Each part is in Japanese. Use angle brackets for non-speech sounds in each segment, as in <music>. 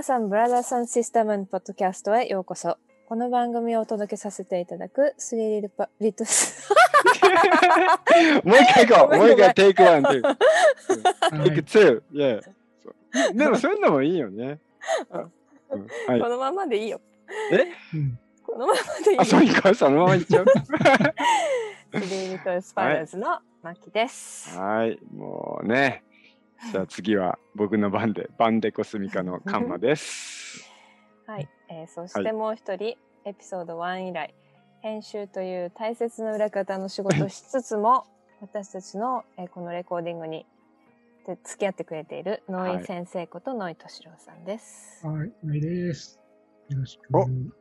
皆さん、ブラザーさんシステムポッドキャストへようこそ。この番組をお届けさせていただくスリリルパリトス。<laughs> もう一回行こう。もう一回、テイクワン、テイク。はいテイクツー。でも、そういうのもいいよね。<laughs> こ。のままでいいよ。うんこのままでいいよ。あ、そういうか、そのまま行っちゃう？<laughs> スリリトスパイラーズのマキです。はい。もうね。<laughs> じゃあ次は僕の番で、バンデコスミカのカンマです。はい、えーそしてもう一人、エピソード1以来編集という大切な裏方の仕事をしつつも <laughs> 私たちの、えーこのレコーディングにで付き合ってくれているノイ先生ことノイ敏郎さんです。はい、ないです。よろしく。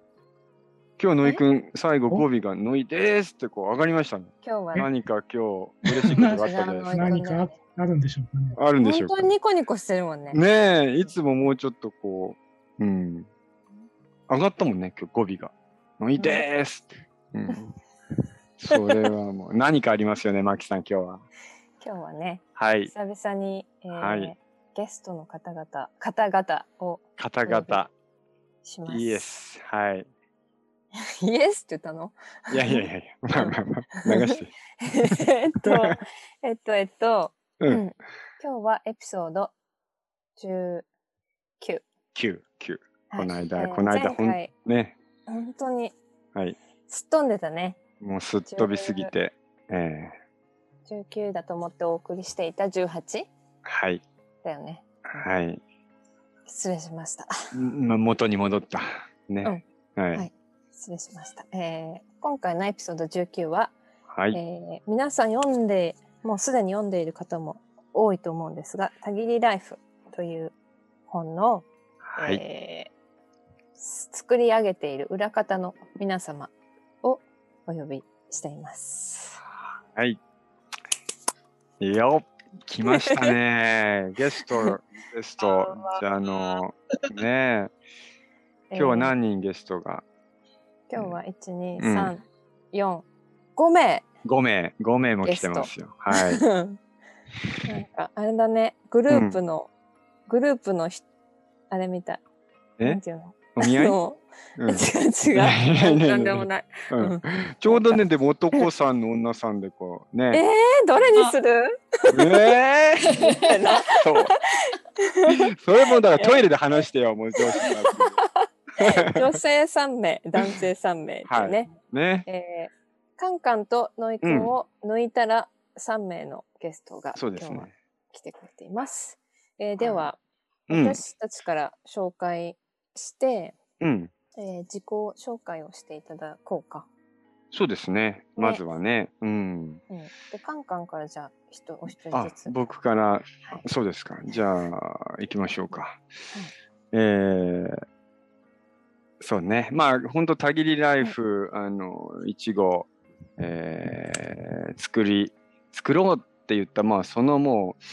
お今日、ノイくん、最後語尾がノイですってこう上がりましたね。今日は？ね何か今日、嬉しいことがあったです。何かああるんでしょうかね。あるんでしょうか本当にニコニコしてるもんね。ねえ、いつももうちょっとこう、うん。上がったもんね、今日語尾が。ノイでーすって。うん。それはもう何かありますよね、マキさん、今日は。今日はねはい。久々に、えーはいゲストの方々方々を方々、します。イエス。はい。イエスって言ったの？いやいやいやいや、まあまあまあ、流して。<laughs> えっとえっとえっと、う。うんん今日はエピソード19。9、9。はいこの間えーこの間ほんね。本当にはい。すっ飛んでたね。もうすっ飛びすぎて。ええ19だと思ってお送りしていた 18? はい。だよね。はい。失礼しました。まあ、元に戻った。ね。ははいい。失礼しました。えー今回のエピソード19は、はい。えー皆さん読んで、もうすでに読んでいる方も多いと思うんですが、たぎりライフという本の、はい。えー作り上げている裏方の皆様をお呼びしています。はい。いいよ。来ましたね。<laughs> ゲスト、ゲスト。<laughs> じゃあ、あの、ねえ。今日はえー何人ゲストが今日は1、2、うん3、4、5名 ?5 名、5名も来てますよ。はい。<laughs> なんかあれだね、グループの、グループのひあれみたい。なえんていうの？お見合い、うん <laughs> 違う違う。なんでもない。ちょうどね、でも男さんの女さんでこう、えー？ね。、どれにする？えー、そう。それもだからトイレで話してよ、もう上司が。<laughs> 女性3名、男性3名っていうね。ね。えーカンカンとノイくんを抜いたら3名のゲストが今日はね。来てくれています。えーでは、うん。私たちから紹介して、うん。えー自己紹介をしていただこうか。そうですね。まずはね。うん。うん、でカンカンからじゃあ人お一人あずつ。、僕から、はいそうですか。じゃあ、行きましょうか。えー、そうね。まあ、本当たぎりライフ、あの、いちご、えー、作り、作ろうって言った、まあ、そのもう、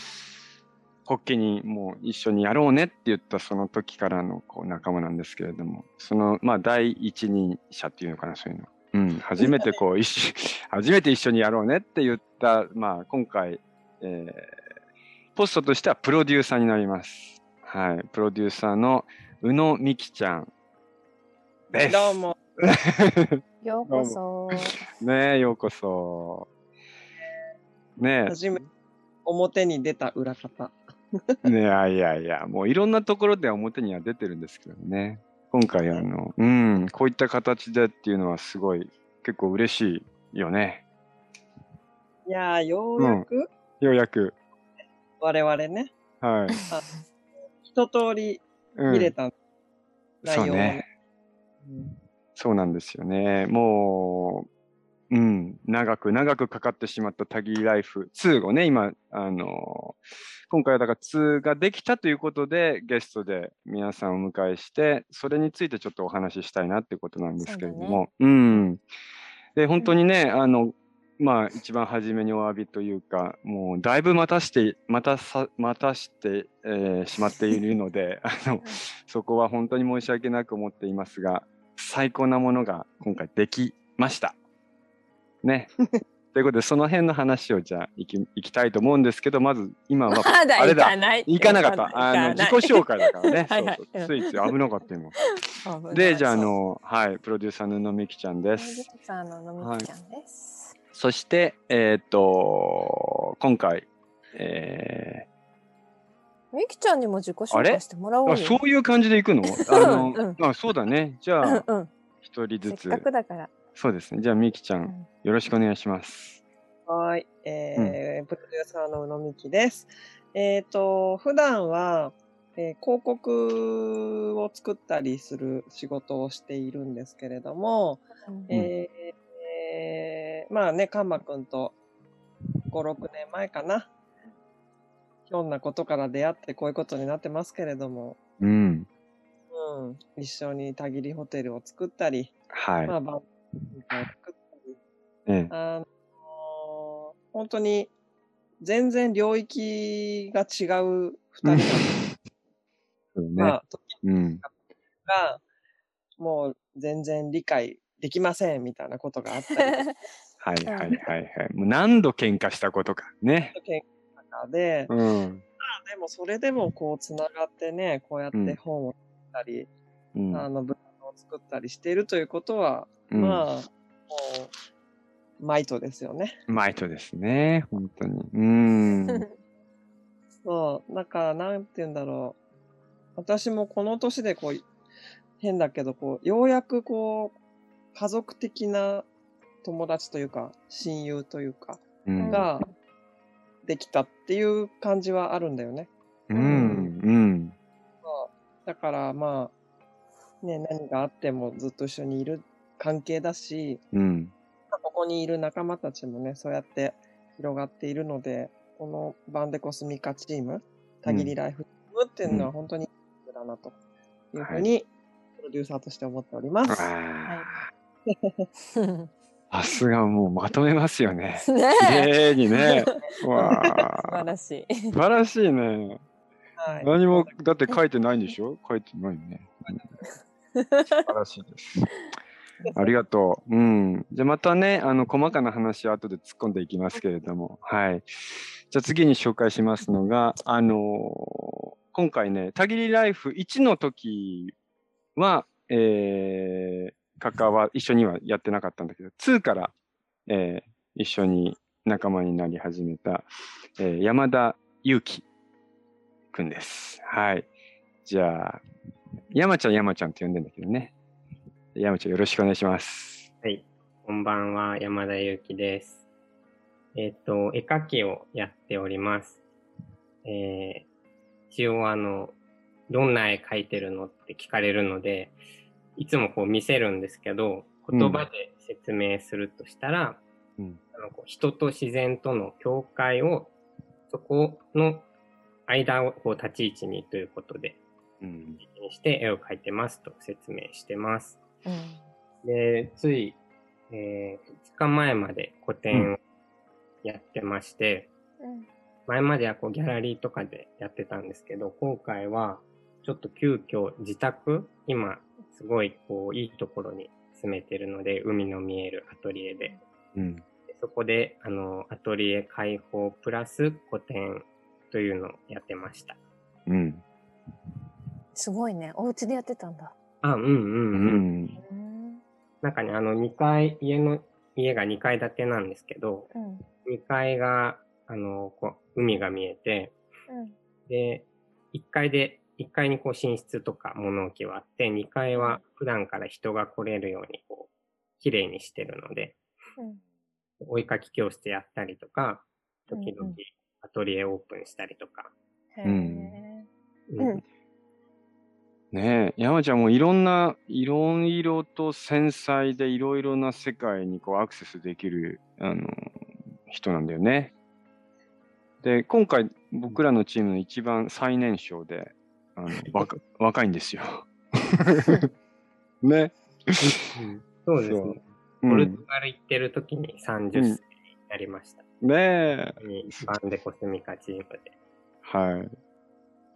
ホッケにもう一緒にやろうねって言ったその時からのこう仲間なんですけれども、その、まあ、第一人者っていうのかな、そういうの。うん、初めてこう、一緒、初めて一緒にやろうねって言った、まあ、今回、えー、ポストとしてはプロデューサーになります。はい、プロデューサーの宇野美希ちゃんです。どうも。<laughs> ようこそ。ねえ、ようこそ。ね初め、表に出た裏方。え、<laughs> ねえ、いやいやいや、もういろんなところで表には出てるんですけどね。今回、あの、うん、こういった形でっていうのはすごい、結構嬉しいよね。いやー、ようやくようやく。我々ね、はい。一通りうん、見れた内容をそうね。うんそうなんですよね。もう、うん、長く長くかかってしまったタギーライフ。2をね、今、あの今回はだから2ができたということで、ゲストで皆さんをお迎えして、それについてちょっとお話ししたいなっていうことなんですけれども、うん。で、本当にね、あの、まあ、一番初めにお詫びというか、もう、だいぶ待たして、待たさ、待たして、えーしまっているので、あの、そこは本当に申し訳なく思っていますが、最高なものが今回できました。ね。<laughs> ということで、その辺の話をじゃあいきいきたいと思うんですけど、まず今は、まだ行あれだ。行かなかった。あの、自己紹介だからね。<laughs> はいはいそうそうついつい危なかった今。介で、じゃあ、あ、の、はい、プロデューサーの野美希ちゃんでプロデす。ューサーののみきちゃんです。そして、えーっと、今回、えみきちゃんにも自己紹介してもらおう。あそういう感じで行くの？<laughs> あの、うんあそうだね。じゃあ、うんうん。一人ずつせっか。くだから。そうですね。じゃあ、みきちゃ、うんんよろしくお願いします。はい。えープロデューサーの宇野美希です。えっ、と、普段は、えー広告を作ったりする仕事をしているんですけれども、うんえーえーまあね、カンマくんと5、6年前かな。ひょんなことから出会ってこういうことになってますけれども、うん。うん、一緒にたぎりホテルを作ったり、はい。まあ、バンドを作ったり、ええあの本当に全然領域が違う二人なんですそうね。まあ、時うん。が、もう全然理解できませんみたいなことがあったり <laughs> はいはいはいはい。もう何度喧嘩したことか。ね。とか、喧嘩とかで、うん。でもそれでもこうつながってね、こうやっうんて本を作ったり、うん。あの、ブランドを作ったりしているということは、うんまあ、もう、マイトですよね。マイトですね。本当に。うん。<laughs> そう、だから、なんて言うんだろう。私もこの年でこう、変だけど、こう、ようやくこう、家族的な友達というか、親友というか、うん。が、できたっていう感じはあるんだよね。うん。うん。だから、まあ、ね、何があってもずっと一緒にいる関係だし、うん。ここにいる仲間たちもね、そうやって広がっているので、このバンデコスミカチーム、たぎりライフチームっていうのは本当にいいだなというふうに、プロデューサーとして思っております。あねあ。<laughs> さすがもうまとめますよね。綺 <laughs> え。麗にね。<laughs> わ素晴あ。らしい。素晴らしいね。はい。何も、だって書いてないんでしょ？書いてないね。うん素晴らしいです。<laughs> ありがとう。うん。じゃあまたね、あの、細かな話は後で突っ込んでいきますけれども、はい。じゃあ次に紹介しますのが、あのー今回ね、たぎりライフ1の時は、えー、関わ、一緒にはやってなかったんだけど、2から、えー一緒に仲間になり始めた、えー山田裕貴くんです。はい。じゃあ、山ちゃん山ちゃんって呼んでんだけどね。山ちゃんよろしくお願いします。はい。こんばんは、山田裕貴です。えっ、と、絵描きをやっております。えー、一応あの、どんな絵描いてるのって聞かれるので、いつもこう見せるんですけど、言葉で説明するとしたら、うん。あのこう人と自然との境界を、そこの間をこう立ち位置にということで、うん。にして絵を描いてますと説明してます。うん。で、つい、えー、2日前まで個展をやってまして、うん。前まではこうギャラリーとかでやってたんですけど、今回はちょっと急遽自宅、今すごいこういいところに住めてるので、海の見えるアトリエで。うん。でそこで、あの、アトリエ開放プラス個展というのをやってました。うん。すごいね。お家でやってたんだ。あ、うんうんううん。ん。うん。なんかね、あの2階、家の、家が2階建てなんですけど、うん。2階が、あの、こう、海が見えて、うん。で、1階で、1階にこう寝室とか物置はあって、2階は普段から人が来れるようにこう、綺麗にしてるので、うん。お絵かき教室やったりとか、時々アトリエオープンしたりとか。うんうんねえ、山ちゃんもいろんな、いろいろと繊細でいろいろな世界にこうアクセスできる、あの、人なんだよね。で、今回僕らのチームの一番最年少で、あの、若若いんですよ。<laughs> ね。そうですそうね。うんポルト。ガル行ってる時に30うん歳になりました。ねえ。にバンデコスミカチームで。はい。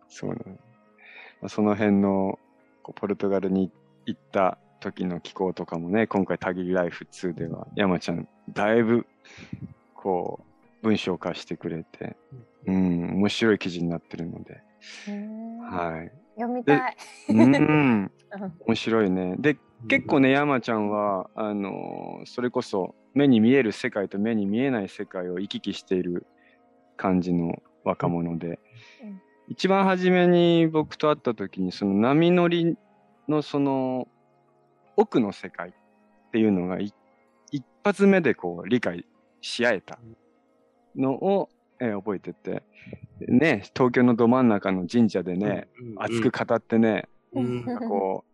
そうなの。まあその辺のこうポルトガルに行った時の気候とかもね、今回、たぎりライフ2では、山ちゃん、だいぶこう、文章化してくれて、うん、面白い記事になってるので、うんはい。読みたい。うん、うん面白いね。で、結構ね、山ちゃんは、あのーそれこそ目に見える世界と目に見えない世界を行き来している感じの若者で、うん一番初めに僕と会った時に、その波乗りのその奥の世界っていうのがい一発目でこう理解し合えたのを、えー覚えてて、ね、東京のど真ん中の神社でね、熱く語ってね、うん。なんかこ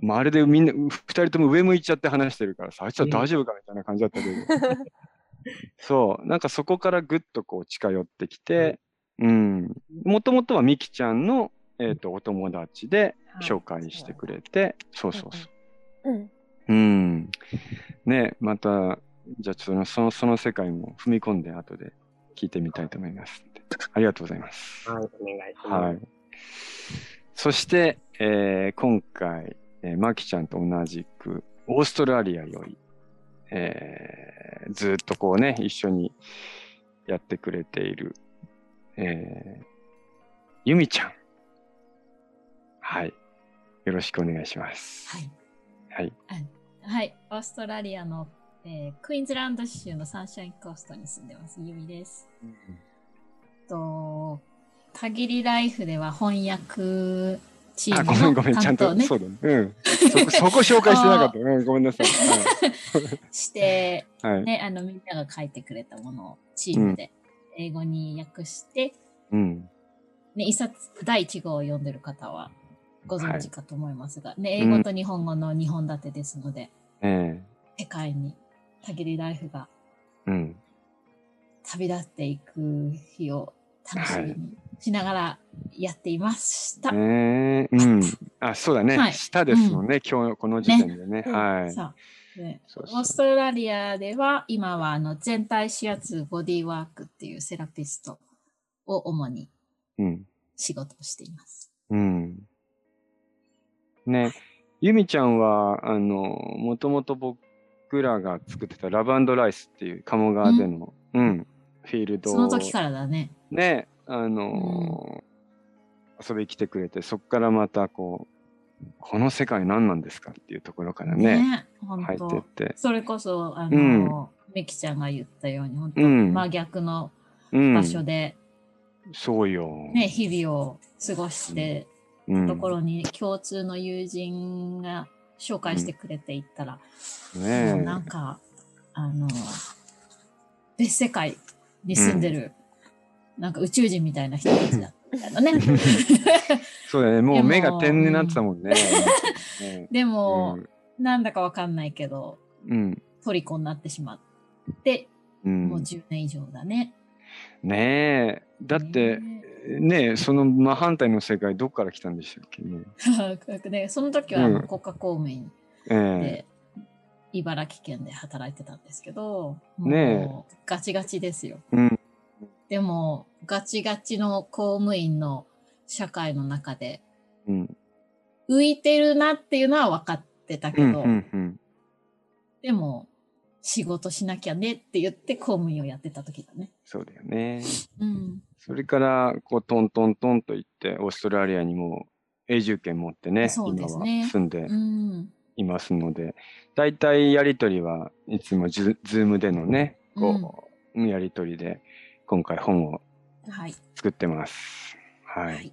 う、まるでみんな、二人とも上向いちゃって話してるからさ、あいつは大丈夫かみたいな感じだったけど、<laughs> そう、なんかそこからぐっとこう近寄ってきて、うん、もともとはみきちゃんの、えっ、と、お友達で紹介してくれて、そうそうそう。うんうん。ね、また、じゃあちょっとその、その世界も踏み込んで後で聞いてみたいと思います。ありがとうございます。はい、お願いします。はい。そして、えー今回、えー、マキちゃんと同じく、オーストラリアより、えーずっとこうね、一緒にやってくれている、えー、ゆみちゃん。はい。よろしくお願いします。はい。はい。はい。オーストラリアの、えークイーンズランド州のサンシャインコーストに住んでます。ユミです。と、たぎりライフでは翻訳チーあ、ムごめんごめん、のちゃんと、<laughs> そうだね。うん。そこ、そこ紹介してなかった。<laughs> うん、ごめんなさい。<laughs> して、はい。はい。ね、あの、みんなが書いてくれたものをチームで英語に訳して、うん。ね、一冊、第一号を読んでる方はご存知かと思いますが、ね、英うん語と日本語の2本立てですので、え世界にたぎりライフがえうん。旅立っていく日を楽しみにしながらやっていました。ええうん。あ、そうだね。はい下ですもんね、今日この時点でね。はい。そうオーストラリアでは今はあの全体指圧ボディワークっていうセラピストを主にうん。仕事をしています。うん。ね、ゆみちゃんは、あの、もともと僕らが作ってたラブライスっていう鴨川での、うん、フィールドその時からだね。ね、あの遊びに来てくれて、そこからまたこう、この世界何なんですかっていうところからね、本入ってっ当。て。それこそ、あうの、ミキちゃんが言ったように、本当、うん真逆のうん場所で、そうよ。ね、日々を過ごして、うんところに共通の友人が紹介してくれていったら、ねもうなんか、あの、別世界に住んでる、なんか宇宙人みたいな人たちだみたいなね。<laughs> そうだね。もう目が点になってたもんね。ね <laughs> でも、うんなんだかわかんないけど、うん。虜になってしまって、うんもう10年以上だね。ねえ。だって、ねねえ、その真反対の世界、どっから来たんでしたっけ？<laughs> ね。でその時は国家公務員ええで、茨城県で働いてたんですけど、ねガチガチですよ。うん。でも、ガチガチの公務員の社会の中で、うん。浮いてるなっていうのは分かってたけうん。ど、うん。うん。でも、仕事しなきゃねって言って公務員をやってた時だね。そうだよね。うん。それから、こう、トントントンと行って、オーストラリアにも永住権持ってね、そうで今は住んでうん。いますので、大体やりとりはいつもズズームでのね、こう、やりとりで、今回本をはい。作ってます。はい。はい。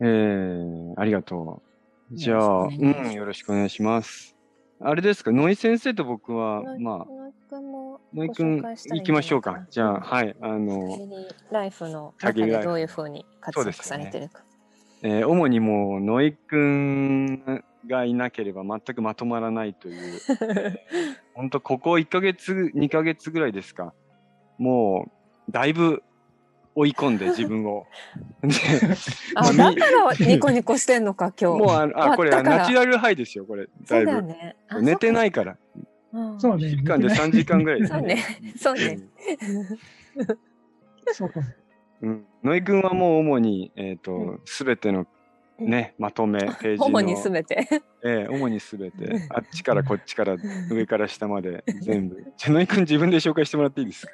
えー、ありがとう。じゃあ、うん、よろしくお願いします。あれですか、ノイ先生と僕は、まあ、野井君行きましょうか。じゃあ、はい、あの、ライフの中でどういうふうに活躍されてるか。えー主にもう、ノイ君がいなければ全くまとまらないという、<laughs> 本当ここ1ヶ月、2ヶ月ぐらいですか？もう、だいぶ追い込んで自分を。<laughs> であ、だからニコニコしてんのか、今日。もうあの、あ、これナチュラルハイですよ、これ。だいぶ。ね。あ寝てないから。うんそうね。1時間で3時間ぐらいですそうね。そうね。そうか。うん。ノイ君はもう主に、えっ、うと、すべてのね、まとめ、ページの。主にすべて。ええ主にすべて、あっちからこっちから上から下まで全部。じゃのいくん自分で紹介してもらっていいですか？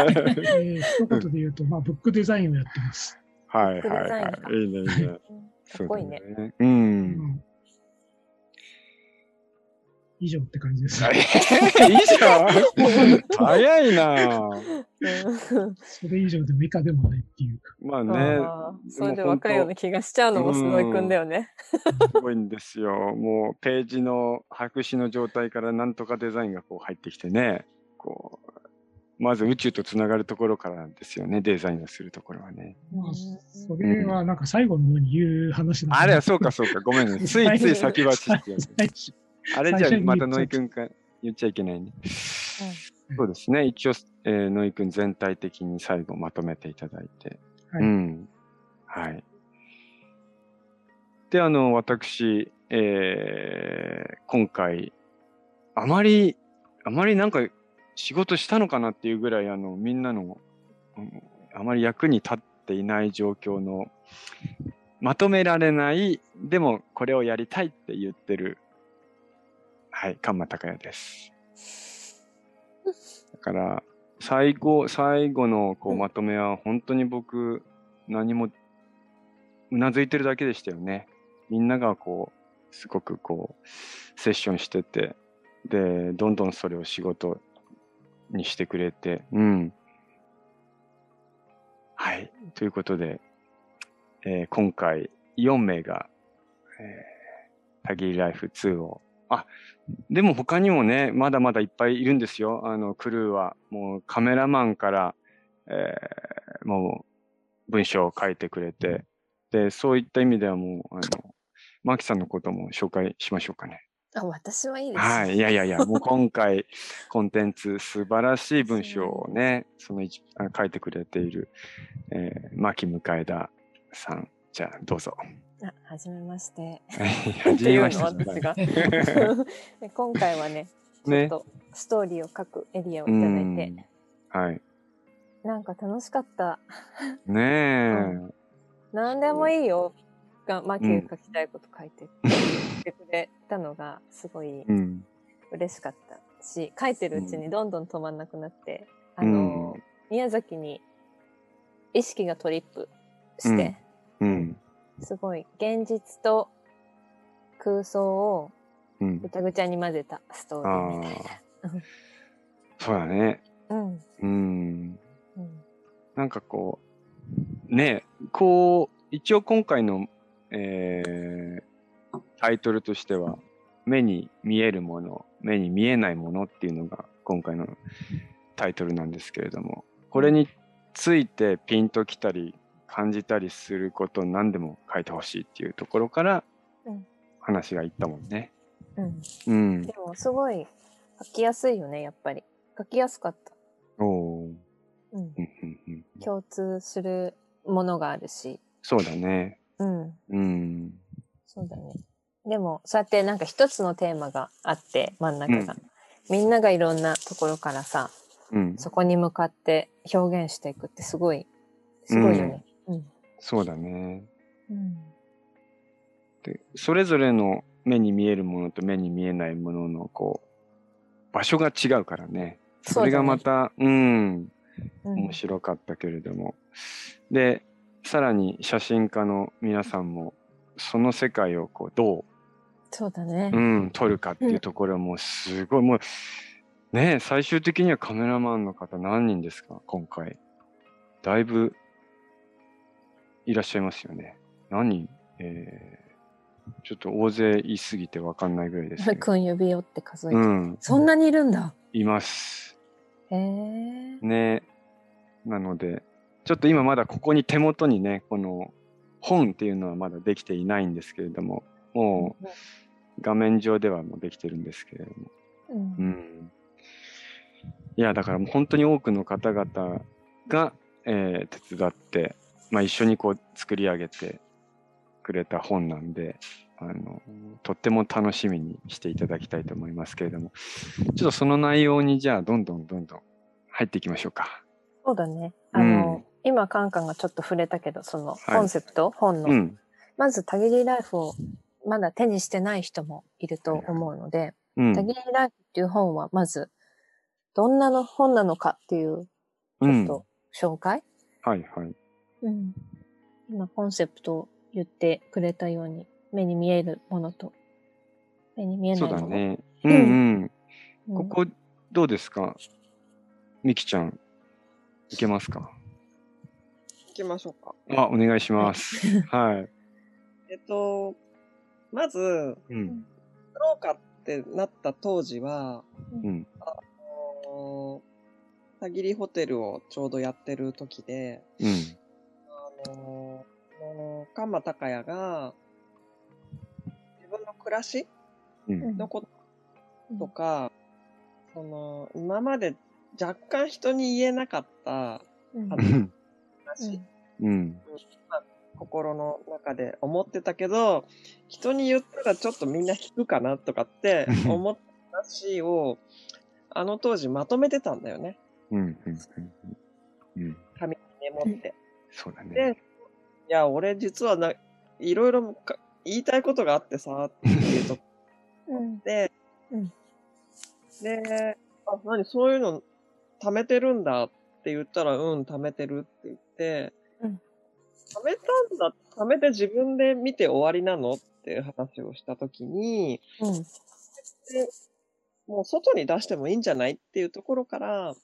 は <laughs> いえー <laughs> 一言で言うと、まあ、ブックデザインをやってます。はいはいはい。いいねいいね。かっこいいね。そうだね。う。うんん。以上って感じです。いいじゃん早いなうんそれ以上でも以下でもないっていう。まあね、あーそれで若いような気がしちゃうのもすごいくんだよね。すごいんですよ。もうページの白紙の状態からなんとかデザインがこう入ってきてね、こう、まず宇宙とつながるところからなんですよね、デザインをするところはね。まあ、それはなんか最後のように言う話なんであれはそうかそうか、ごめんね。ついつい先走って。<laughs> あれじゃまた野言っちゃ井くんか言っちゃいけないね。そうですね。一応、えー、野井くん全体的に最後まとめていただいて。はいうん。はい。で、あの、私、えー今回、あまり、あまりなんか仕事したのかなっていうぐらい、あの、みんなの、うんあまり役に立っていない状況の、まとめられない、でもこれをやりたいって言ってる、はい、カンマ高也です。だから、最後、最後のこううんまとめは、本当に僕、何も、うなずいてるだけでしたよね。みんながこう、すごくこう、セッションしてて、で、どんどんそれを仕事にしてくれて、うん。はい。ということで、えー今回4名が、えー、タギリライフ2を、あ、でも他にもね、まだまだいっぱいいるんですよ。あの、クルーは。もうカメラマンから、えーもう文章を書いてくれて、で、そういった意味ではもう、あの、マキさんのことも紹介しましょうかね。あ、私はいいです。はい。いやいやいや、もう今回、コンテンツ、素晴らしい文章をね、その一あ書いてくれている、えー、牧向田さん。じゃあ、どうぞ。あ、はじめまして。はじめまして。っていうの私がで <laughs> 今回はね、ちょっね。とストーリーを書くエリアをいうただいて、ん。はい。なんか楽しかった。ねえ。何でもいいよ。が、マキが書きたいこと書いてってくれたのがすごいうん。嬉しかったし、書いてるうちにどんどん止まんなくなって、あの、宮崎に意識がトリップして、うん。すごい現実と空想をうんぐ。ちゃぐちゃに混ぜたストーリーみたいあそうだね。な。うん。うん。うん。なんかこう、ねえ、こう、一応今回の、えータイトルとしては、目に見えるもの、目に見えないものっていうのが今回のタイトルなんですけれども、これについてピンときたり感じたりすること何でも書いてほしいっていうところからうん話がいったもんね。うん。うんで。もすごい書きやすいよね、やっぱり。書きやすかった。おーうん。うんうんうん共通するものがあるし。そうだね。うん。うん。そうだね。でも、そうやってなんか一つのテーマがあって、真ん中が。みんながいろんなところからさ、うん。そこに向かって表現していくってすごい、すごいよね。うん。そうだね。うん。で、それぞれの目に見えるものと目に見えないものの、こう、場所が違うからね。それがまた、うん、うん面白かったけれども。で、さらに写真家の皆さんも、その世界をこう、どそうだねう、う。ん、撮るかっていうところもすごい、もう、ね最終的にはカメラマンの方何人ですか？今回。だいぶ、いらっしゃいますよね。何？人えー、ちょっと大勢いすぎてわかんないぐらいですけど。くん指折って数えて。うん、そんなにいるんだ。います。へえ。ね。なので、ちょっと今まだここに手元にね、この本っていうのはまだできていないんですけれども、もう画面上ではもうできてるんですけれども。うんうん。いや、だからもう本当に多くの方々が、えー手伝って、まあ一緒にこう作り上げてくれた本なんで、あの、とっても楽しみにしていただきたいと思いますけれども、ちょっとその内容にじゃあどんどんどんどん入っていきましょうか。そうだね。あの、今カンカンがちょっと触れたけど、そのはいコンセプト、本のうん。まず、たぎりライフをまだ手にしてない人もいると思うので、うんたぎりライフっていう本は、まず、どんなの本なのかっていう、ちょっと紹介、はいはい。うん、今、コンセプトを言ってくれたように、目に見えるものと、目に見えなそいうもの。だね。うんうん。うんここ、どうですか？みきちゃん、いけますか？行きましょうか。あ、お願いします。<laughs> はい。えっと、まず、うん。作ろうかってなった当時は、うん。あのたぎりホテルをちょうどやってる時で、うん。あのこのカンマタカヤが、自分の暮らしうん。のこととか、その、今まで若干人に言えなかったうん。話、うん。心の中で思ってたけど、人に言ったらちょっとみんな引くかなとかって思った話を、あの当時まとめてたんだよね。うん。うん。うん。紙にメモって。そうだでね。、いや、俺実はな、いろいろか言いたいことがあってさ、っていうとこ。<laughs> うん。で、うん。で、あ、何、そういうの貯めてるんだって言ったら、うん、貯めてるって言って、うん。貯めたんだ、貯めて自分で見て終わりなのっていう話をしたときに、うん。でもう外に出してもいいんじゃないっていうところから、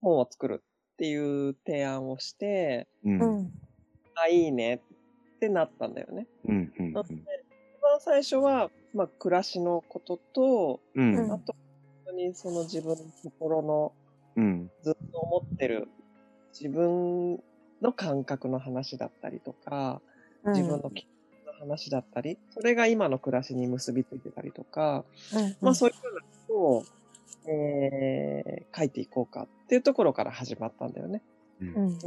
本を作るっていう提案をして、うん。あ、いいねってなったんだよね。うん。うん。一番最初は、まあ、暮らしのことと、うん。うんあと、本当にその自分の心のうん。ずっと思ってる自分の感覚の話だったりとか、自分の気持ちの話だったり、それが今の暮らしに結びついてたりとか、うんまあそういうふうなことを、えー書いていこうかっていうところから始まったんだよね。うん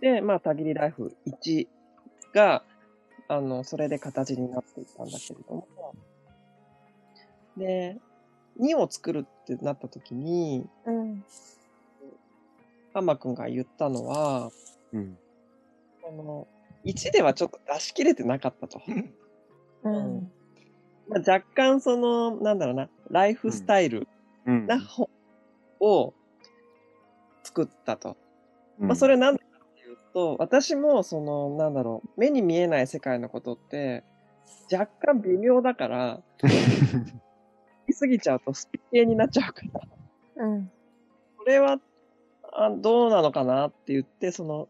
で、まあ、たぎりライフ1が、あの、それで形になっていったんだけれども、で、2を作るってなった時に、うんハンマくんが言ったのは、うん。あの、1ではちょっと出し切れてなかったと。うんまあ、若干その、なんだろうな、ライフスタイルうん。な本を作ったと。うんまあ、それなんでかっていうと、私も、その、なんだろう、目に見えない世界のことって、若干微妙だから、<laughs> 言い過ぎちゃうとスピ系になっちゃうから、うんこれは、あどうなのかなって言って、その、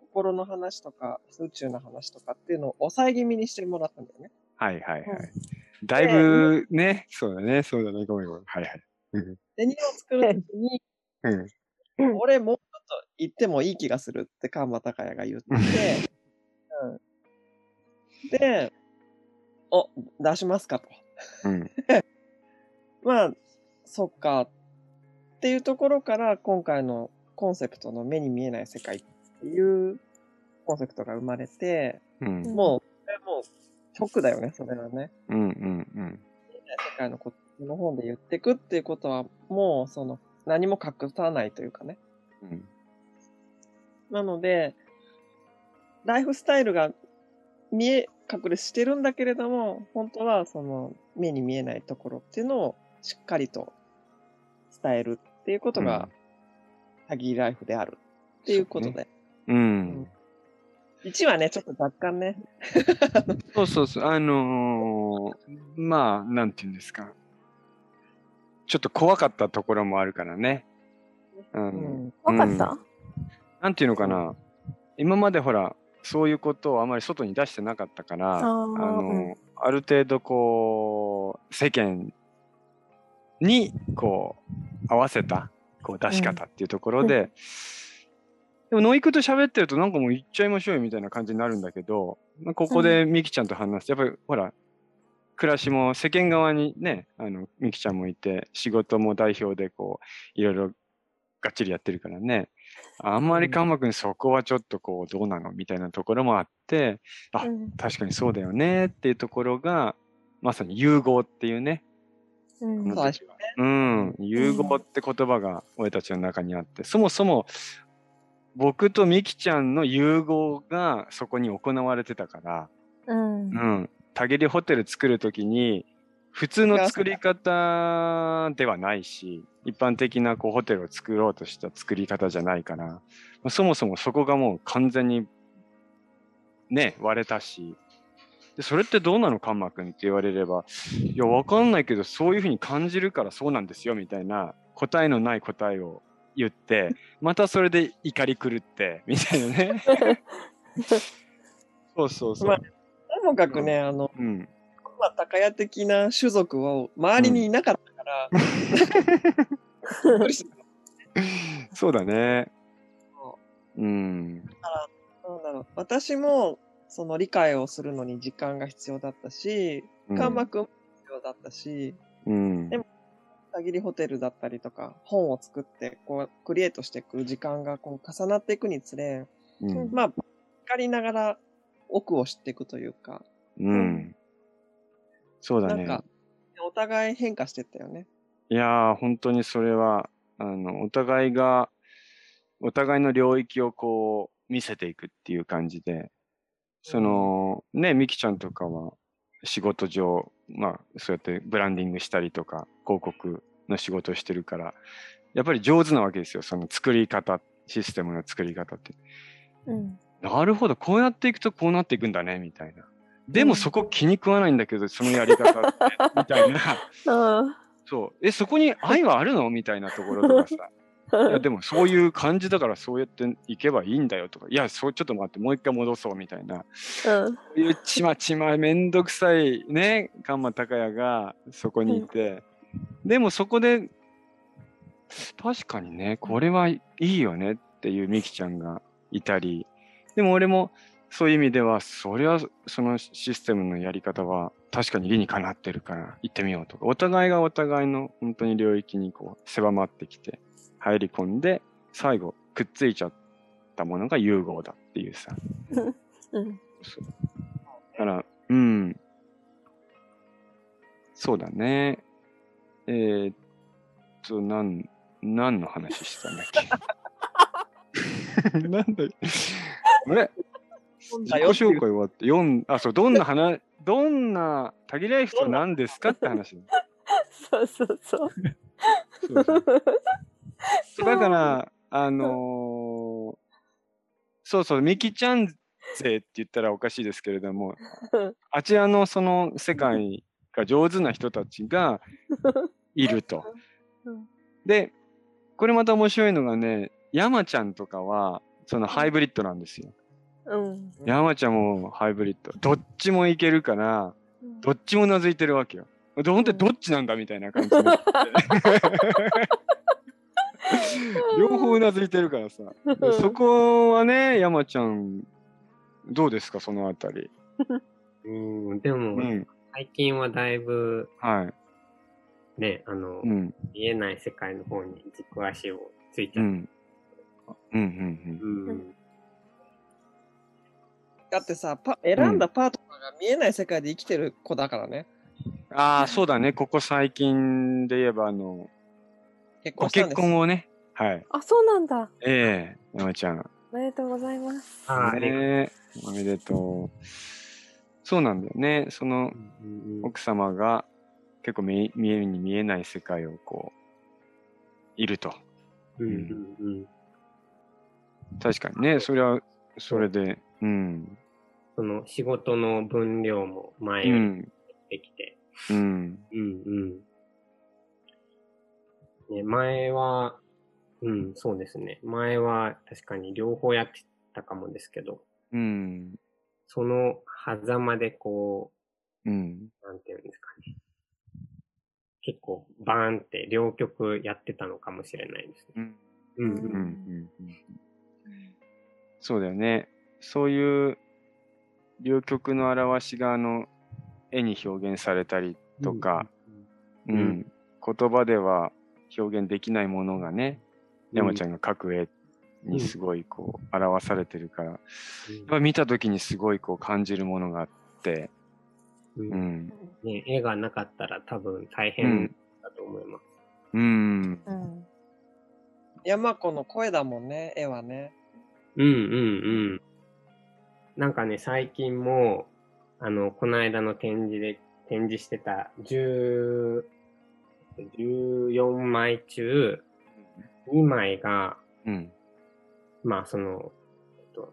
心の話とか、宇宙の話とかっていうのを抑え気味にしてもらったんだよね。はいはいはい。だいぶね、そうだね、そうだね、ごめんごめん。はいはい。うんで、2を作るときに、うん。俺もうちょっと言ってもいい気がするってカンマタカヤが言って、うん、で、お、出しますかと。うん。<laughs> まあ、そっか。っていうところから今回のコンセプトの目に見えない世界っていうコンセプトが生まれて、うん。もう、もう、直だよね、それはね。うん。うん。うん。世界のことの本で言ってくっていうことは、もう、その、何も隠さないというかね。うん。なので、ライフスタイルが見え、隠れしてるんだけれども、本当はその目に見えないところっていうのをしっかりと伝えるっていうことが、タギーライフであるっていうことで。うん。1はね、ちょっと若干ね、そうそうそう。あのーまあ、なんていうんですか。ちょっと怖かったところもあるからね。う。うんん、わかった？なんていうのかな。今までほら、そういうことをあまり外に出してなかったから、ああーの、ある程度こう、世間に、こう、合わせた、こう、出し方っていうところで、でも、ノイクと喋ってるとなんかもう言っちゃいましょうよみたいな感じになるんだけど、まあ、ここでミキちゃんと話す。と、やっぱりほら、暮らしも世間側にね、あの、ミキちゃんもいて、仕事も代表でこう、いろいろがっちりやってるからね、あんまりカンマ君そこはちょっとこう、どうなのみたいなところもあって、あうん。確かにそうだよねっていうところが、まさに融合っていうね、うん。うん、融合って言葉が俺たちの中にあって、そもそも僕とミキちゃんの融合がそこに行われてたから、うんう。ん。たぎりホテル作るときに、普通の作り方ではないし、一般的なこうホテルを作ろうとした作り方じゃないから、まあそもそもそこがもう完全にね、割れたし、でそれってどうなのカンマ君って言われれば、いや、わかんないけど、そういうふうに感じるからそうなんですよ、みたいな答えのない答えを言って、またそれで怒り狂って、みたいなね。<laughs> そうそうそう。まあともかくね、あの、うん。まあ、高屋的な種族を周りにいなかったから、びっくりしたそうだね。そうん。なんだろう私もその理解をするのに時間が必要だったし、カンマ君も必要だったし、うん。でもたぎりホテルだったりとか、本を作って、こう、クリエイトしていく時間がこう重なっていくにつれ、うん。まあ、光りながら奥を知っていくというか、うん。そうだね。なんか、お互い変化してったよね。いやー、本当にそれは、あの、お互いが、お互いの領域をこう、見せていくっていう感じで、その、ね、ミキちゃんとかは、仕事上、まあ、そうやってブランディングしたりとか、広告の仕事をしてるから、やっぱり上手なわけですよ、その作り方、システムの作り方って。うん。なるほど、こうやっていくとこうなっていくんだね、みたいな。でうんもそこ気に食わないんだけど、そのやり方って、みたいな。あ <laughs> そう。え、そこに愛はあるの？みたいなところとかさ。いや、<laughs> でもそういう感じだからそうやっていけばいいんだよとか。いや、そう、ちょっと待って、もう一回戻そうみたいな。うん。そういうちまちまめんどくさいね、カンマ高也がそこにいて。でもそこで、確かにね、これはいいよねっていうミキちゃんがいたり。でも俺もそういう意味では、そりゃそのシステムのやり方は確かに理にかなってるから行ってみようとか、お互いがお互いの本当に領域にこう狭まってきて入り込んで、最後くっついちゃったものが融合だっていうさ。うん。そうだから、うん。そうだね。えー、っと、なん、何の話してたんだっけ？<laughs> なんだあれ？自己紹介終わって、読ん、あ、そう、どんな話、どんな、たぎらい人は何ですかって話。<laughs> そうそう。そうそうそう <laughs> だから、あのーそうそう、ミキちゃん勢って言ったらおかしいですけれども、<laughs> あちらのその世界が上手な人たちがいるとうん。<laughs> で、これまた面白いのがね、山ちゃんとかは、そのハイブリッドなんですよ。うん。山ちゃんもハイブリッド。どっちもいけるから、どっちもうなずいてるわけよ。で本当にどっちなんだみたいな感じになって <laughs> 両方うなずいてるからさ。でそこはね、山ちゃん、どうですか、そのあたり。<laughs> うん、でうも、ん。最近はだいぶ、はい。ね、あの、うん。見えない世界の方に軸足をついちゃって、うん。うん。うん。うんだってさ、パ選んだパートナーが見えない世界で生きてる子だからね。うん。ああ、そうだね。ここ最近で言えば、あの、結ご結婚したんです婚をね。はい。あ、そうなんだ。ええ山ちゃん。おめでとうございます。はいねおめでとう。そうなんだよね。そのうんうん奥様が結構見え見えに見えない世界をこう、いると。うんうんうん確かにね、それは、それで、うん。その仕事の分量も前よりうん。できて、うん。うんうん。ね、前は、うん、そうですね。前は確かに両方やってたかもですけど、うん。その狭間でこうん。う、なんていうんですかね。結構バーンって両極やってたのかもしれないですね。うん。うんうん。うん。そうだよね。そういう両極の表しがあの絵に表現されたりとか、うんん言葉では表現できないものがね、山ちゃんが描く絵にすごいこう表されてるから、やっぱ見た時にすごいこう感じるものがあって、うんうん。ね、絵がなかったら多分大う変ん。だと思います。うん。うん。山子の声だもんね、絵はね。うんうんうん。なんかね、最近も、あの、この間の展示で、展示してた10 14枚中、2枚が、うん。まあ、その、えっと、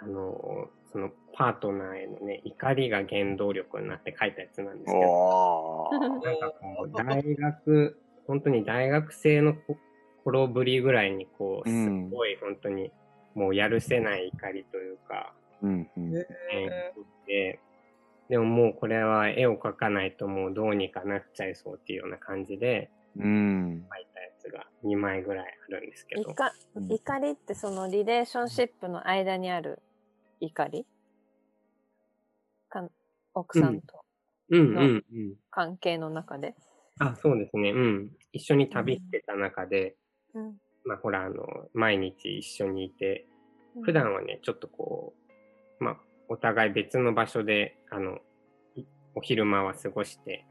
あの、そのパートナーへのね、怒りが原動力になって書いたやつなんですけど。なんかこう、大学、本当に大学生のこ頃ぶりぐらいに、こう、すうんごい本当に、もうやるせない怒りというか、うんうん。えーで、でももうこれは絵を描かないともうどうにかなっちゃいそうっていうような感じでうん。描いたやつが2枚ぐらいあるんですけど、いか怒りってそのリレーションシップの間にある怒りかん奥さんとうんうんうん。関係の中で。あ、そうですね。うん。一緒に旅してた中で、うんまあほら、あの、毎日一緒にいて、普段はね、ちょっとこう、まあ、お互い別の場所で、あの、いお昼間は過ごして、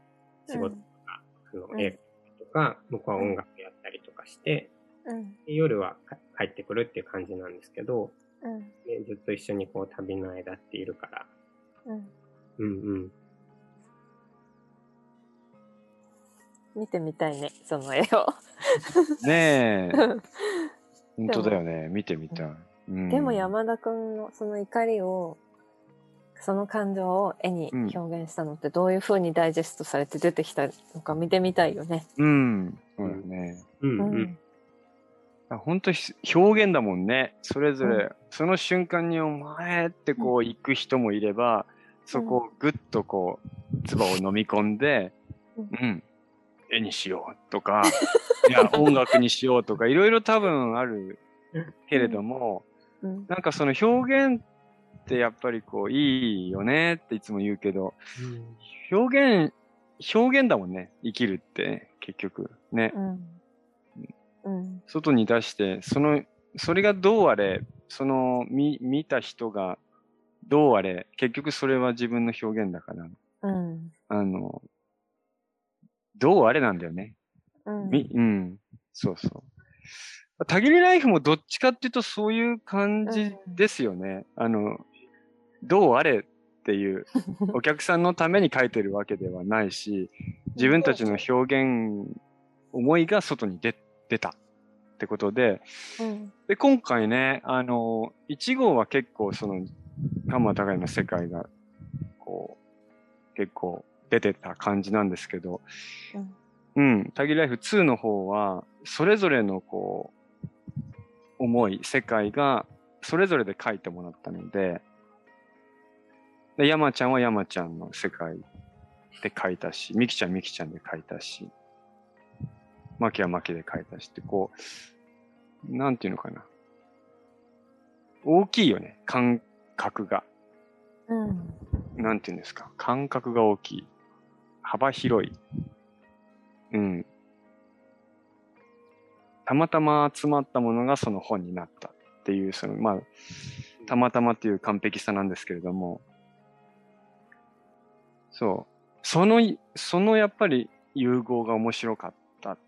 仕事とか、あの、うん映画とか、向こうは音楽やったりとかして、うんで夜はか帰ってくるっていう感じなんですけど、うんね、ずっと一緒にこう旅の間っているから、うんうんうん。見てみたいね、その絵を。ねえ。<laughs> 本当だよね。見てみたい。うんでも山田くんのその怒りを、その感情を絵に表現したのってどういう風にダイジェストされて出てきたのか見てみたいよね。うん。そうだね。うんうん。うん本当表現だもんね。それぞれ、うその瞬間にお前ってこう行く人もいれば、そこをぐっとこう、唾を飲み込んで、ううんん、絵にしようとか、<laughs> いや、音楽にしようとか、いろいろ多分あるけれども、うんなんかその表現ってやっぱりこう、いいよねっていつも言うけど、表現、表現だもんね。生きるって、結局。ね。うんうん外に出して、その、それがどうあれ、その、見、見た人がどうあれ、結局それは自分の表現だから、うんあの、どうあれなんだよね。うんみ、うん。そうそう。たぎりライフもどっちかっていうとそういう感じですよね。あの、どうあれっていう、<laughs> お客さんのために書いてるわけではないし、自分たちの表現、思いが外に出、出たってことで、うん。で、今回ね、あの、1号は結構その、鎌田高の世界が、こう、結構出てた感じなんですけど、うん、タギライフ2の方は、それぞれのこう、思い、世界が、それぞれで書いてもらったので、で、山ちゃんは山ちゃんの世界で書いたし、みきちゃんみきちゃんで書いたし、まきはまきで書いたしって、こう、なんていうのかな。大きいよね、感覚が。うんなんていうんですか。感覚が大きい。幅広い。うん。たまたま集まったものがその本になったっていう、その、まあ、たまたまっていう完璧さなんですけれども、そう。その、そのやっぱり融合が面白かった。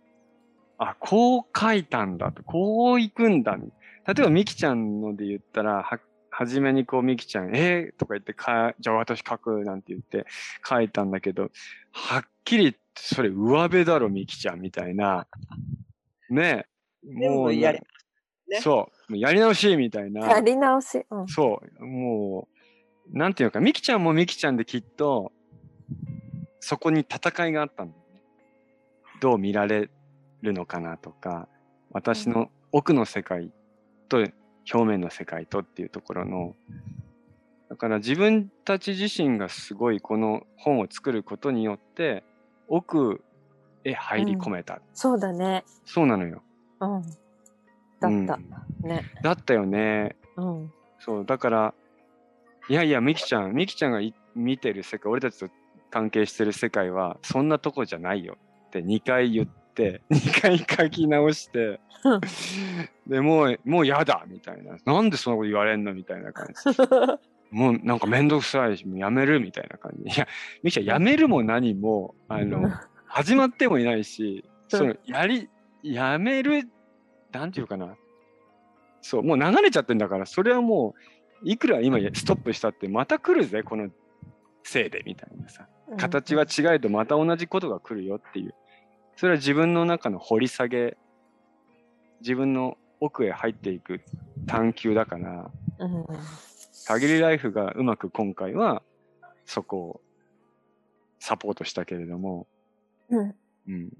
あ、こう書いたんだと、こう行くんだ。例えば、みきちゃんので言ったら、は、はじめにこう、みきちゃん、えー、とか言って、か、じゃあ私書くなんて言って書いたんだけど、はっきりそれ上辺だろ、みきちゃん、みたいな。ねえ。全部やりねそう。もうやり直し、みたいな。やり直し。うんそう、もう、なんていうのか、みきちゃんもみきちゃんできっと、そこに戦いがあったんだよね。どう見られるのかなとか、私の奥の世界と表面の世界とっていうところの、だから自分たち自身がすごいこの本を作ることによって、奥へ入り込めた。そうだね。そうなのよ。うん。だうんった。ね。だったよね。うん。そう、だから、いやいや、みきちゃん、みきちゃんがい見てる世界、俺たちと関係してる世界は、そんなとこじゃないよって2回言って、2回書き直して、で、もう、もうやだみたいな。なんでそんなこと言われんのみたいな感じ。<laughs> もうなんかめんどくさいし、もうやめるみたいな感じ。いや、みきちゃん、やめるも何も、あの、始まってもいないし、その、やり、やめる、なんていうかな。そう、もう流れちゃってんだから、それはもう、いくら今ストップしたって、また来るぜ、このせいで、みたいなさ。形は違えど、また同じことが来るよっていう。それは自分の中の掘り下げ、自分の奥へ入っていく探求だから、限りライフがうまく今回は、そこをサポートしたけれども、うんうん。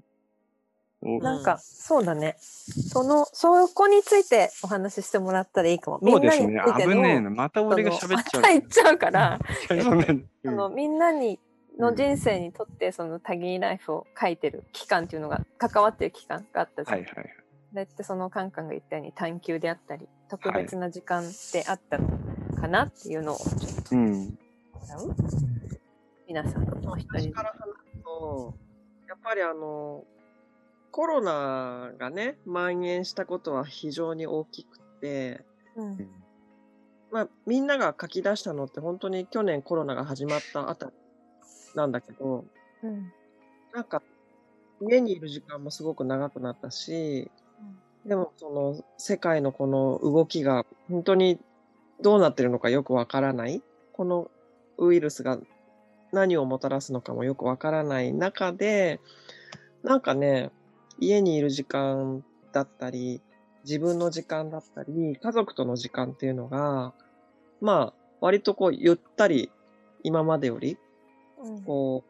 おなんか、そうだね。その、そこについてお話ししてもらったらいいかも。そうですね危ねえな。また俺が喋っちゃう。そのまた言っちゃうから、<laughs> のみんなにの人生にとってその多義ライフを書いてる期間っていうのが関わってる期間があったじゃん。はいはいはい。それってそのカンカンが言ったように探求であったり特別な時間であったのかなっていうのをちょっとうん。もらう皆さんの一人私から話すと、やっぱりあの、コロナがね、蔓延したことは非常に大きくて、うんまあ、みんなが書き出したのって本当に去年コロナが始まったあたりなんだけど、うんなんか、家にいる時間もすごく長くなったし、でもその世界のこの動きが本当にどうなってるのかよくわからない。このウイルスが何をもたらすのかもよくわからない中で、なんかね、家にいる時間だったり、自分の時間だったり、家族との時間っていうのが、まあ、割とこう、ゆったり、今までより、うん。こう、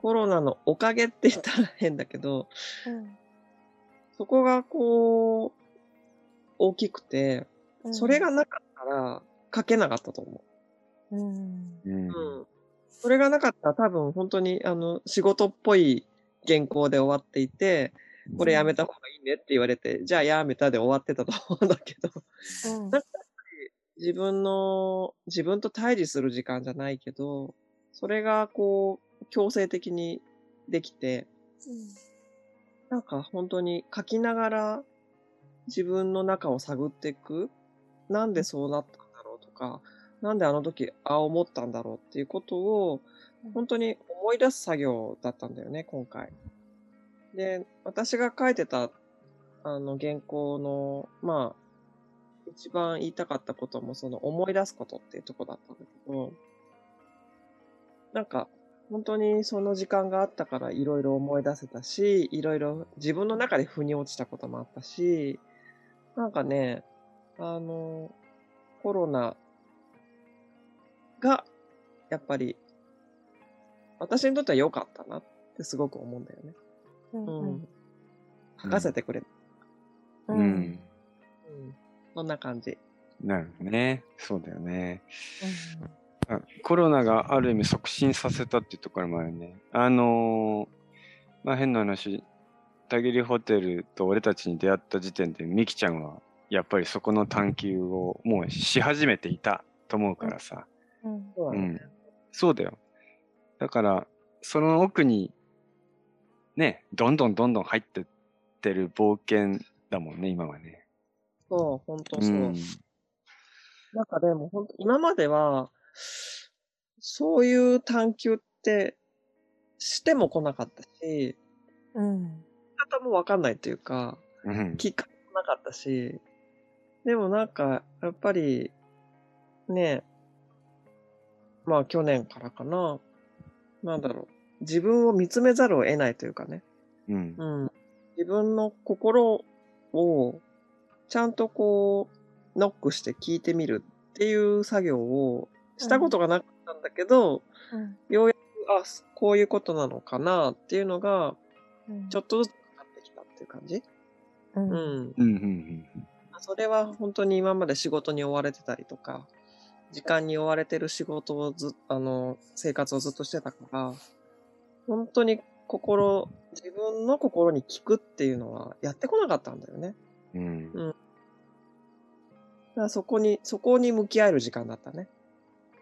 コロナのおかげって言ったら変だけど、うん。そこがこう、大きくて、うん。それがなかったら書けなかったと思う。ん。うん。う。うん。それがなかったら多分本当にあの仕事っぽい原稿で終わっていて、これやめた方がいいねって言われて、じゃあやめたで終わってたと思うんだけど、うん。なんか自分の、自分と対峙する時間じゃないけど、それがこう、強制的にできて、なんか本当に書きながら自分の中を探っていく。なんでそうなったんだろうとか、なんであの時ああ思ったんだろうっていうことを本当に思い出す作業だったんだよね、今回。で、私が書いてたあの原稿の、まあ、一番言いたかったこともその思い出すことっていうとこだったんだけど、なんか本当にその時間があったからいろいろ思い出せたし、いろいろ自分の中で腑に落ちたこともあったし、なんかね、あの、コロナが、やっぱり、私にとっては良かったなってすごく思うんだよね。うんうん。書かせてくれた。ううんん。うん。そんな感じ。なるほどね。そうだよね。あコロナがある意味促進させたっていうところもあるね。あのーまあ変な話、田切ホテルと俺たちに出会った時点で、ミキちゃんはやっぱりそこの探求をもうし始めていたと思うからさ。うんうん。そうだよ。だから、その奥に、ね、どんどんどんどん入ってってる冒険だもんね、今はね。そう、本当うそう。ん。なんかでも本当今までは、そういう探求ってしても来なかったし、うん方もわかんないというか、うん。きっかけもなかったし、でもなんか、やっぱり、ねまあ去年からかな、なんだろう、自分を見つめざるを得ないというかね、うん。うん。自分の心を、ちゃんとこう、ノックして聞いてみるっていう作業をしたことがなかったんだけど、うんようやく、あ、こういうことなのかなっていうのが、うんちょっとずつ分かってきたっていう感じ？うんうん。うん。うん。それは本当に今まで仕事に追われてたりとか、時間に追われてる仕事をず、あの、生活をずっとしてたから、本当に心、自分の心に聞くっていうのはやってこなかったんだよね。うん。だからそこに、そこに向き合える時間だったね。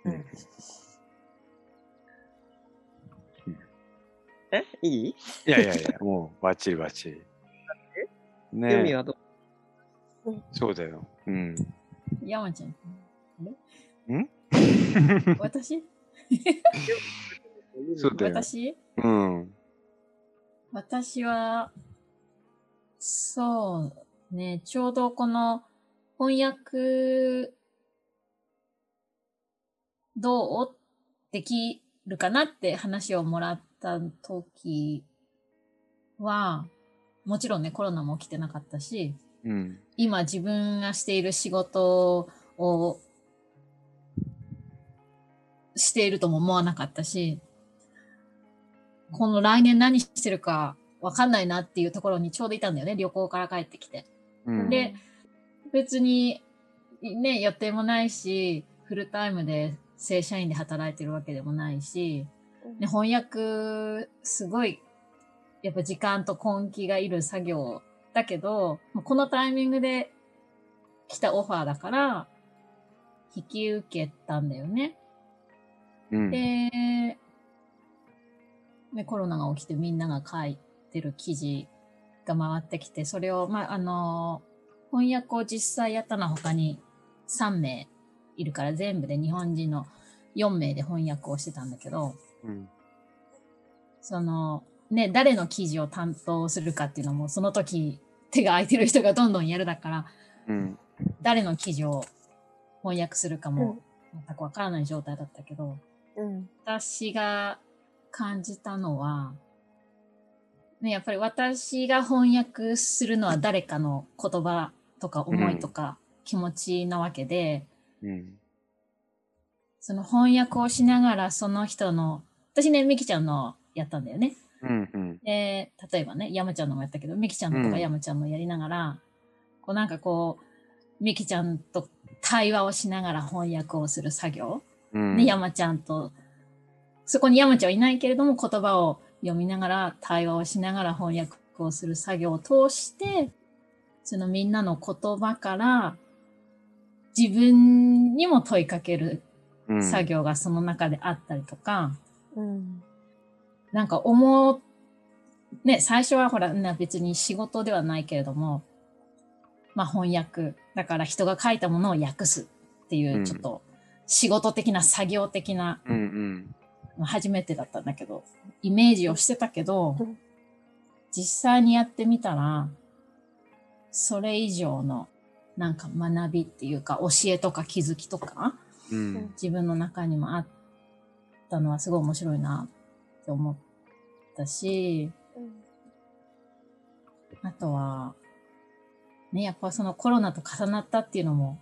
うんえ？いい？いやいやいや、もうバッチリバッチリ。ねユミはどそうだよ。うん。山ちゃん。ん？<laughs> 私？<laughs> そうだよ。私？うん。私は、そうね、ちょうどこの翻訳、どうできるかなって話をもらった時は、もちろんね、コロナも起きてなかったし、うん。今自分がしている仕事をしているとも思わなかったし、この来年何してるかわかんないなっていうところにちょうどいたんだよね、旅行から帰ってきて。うん。で、別にね、予定もないし、フルタイムで正社員で働いてるわけでもないし、ね、翻訳、すごい、やっぱ時間と根気がいる作業だけど、このタイミングで来たオファーだから、引き受けたんだよね。うん。で、ね、コロナが起きてみんなが書いてる記事が回ってきて、それを、まあ、あの、翻訳を実際やったのは他に3名いるから、全部で日本人の4名で翻訳をしてたんだけど、うん。その、ね、誰の記事を担当するかっていうのも、その時手が空いてる人がどんどんやるだから、うん。誰の記事を翻訳するかうんも全くわからない状態だったけど、うん。私が感じたのは、ね、やっぱり私が翻訳するのは誰かの言葉とか思いとか気持ちなわけで、うん。その翻訳をしながらその人の、私ね、ミキちゃんのやったんだよね。うん。うん。で、例えばね、山ちゃんのもやったけど、ミキちゃんのとかうん山ちゃんのやりながら、こうなんかこう、ミキちゃんと対話をしながら翻訳をする作業。うん。で、山ちゃんと、そこに山ちゃんはいないけれども、言葉を読みながら、対話をしながら翻訳をする作業を通して、そのみんなの言葉から、自分にも問いかけるうん作業がその中であったりとか、うん。なんか思う、ね、最初はほら、な別に仕事ではないけれども、まあ翻訳。だから人が書いたものを訳すっていうう、んちょっと仕事的な作業的な、初めてだったんだけど、イメージをしてたけどうん、実際にやってみたら、それ以上のなんか学びっていうか、教えとか気づきとか、うん。自分の中にもあったのはすごい面白いなって思ったし、あとは、ね、やっぱそのコロナと重なったっていうのも、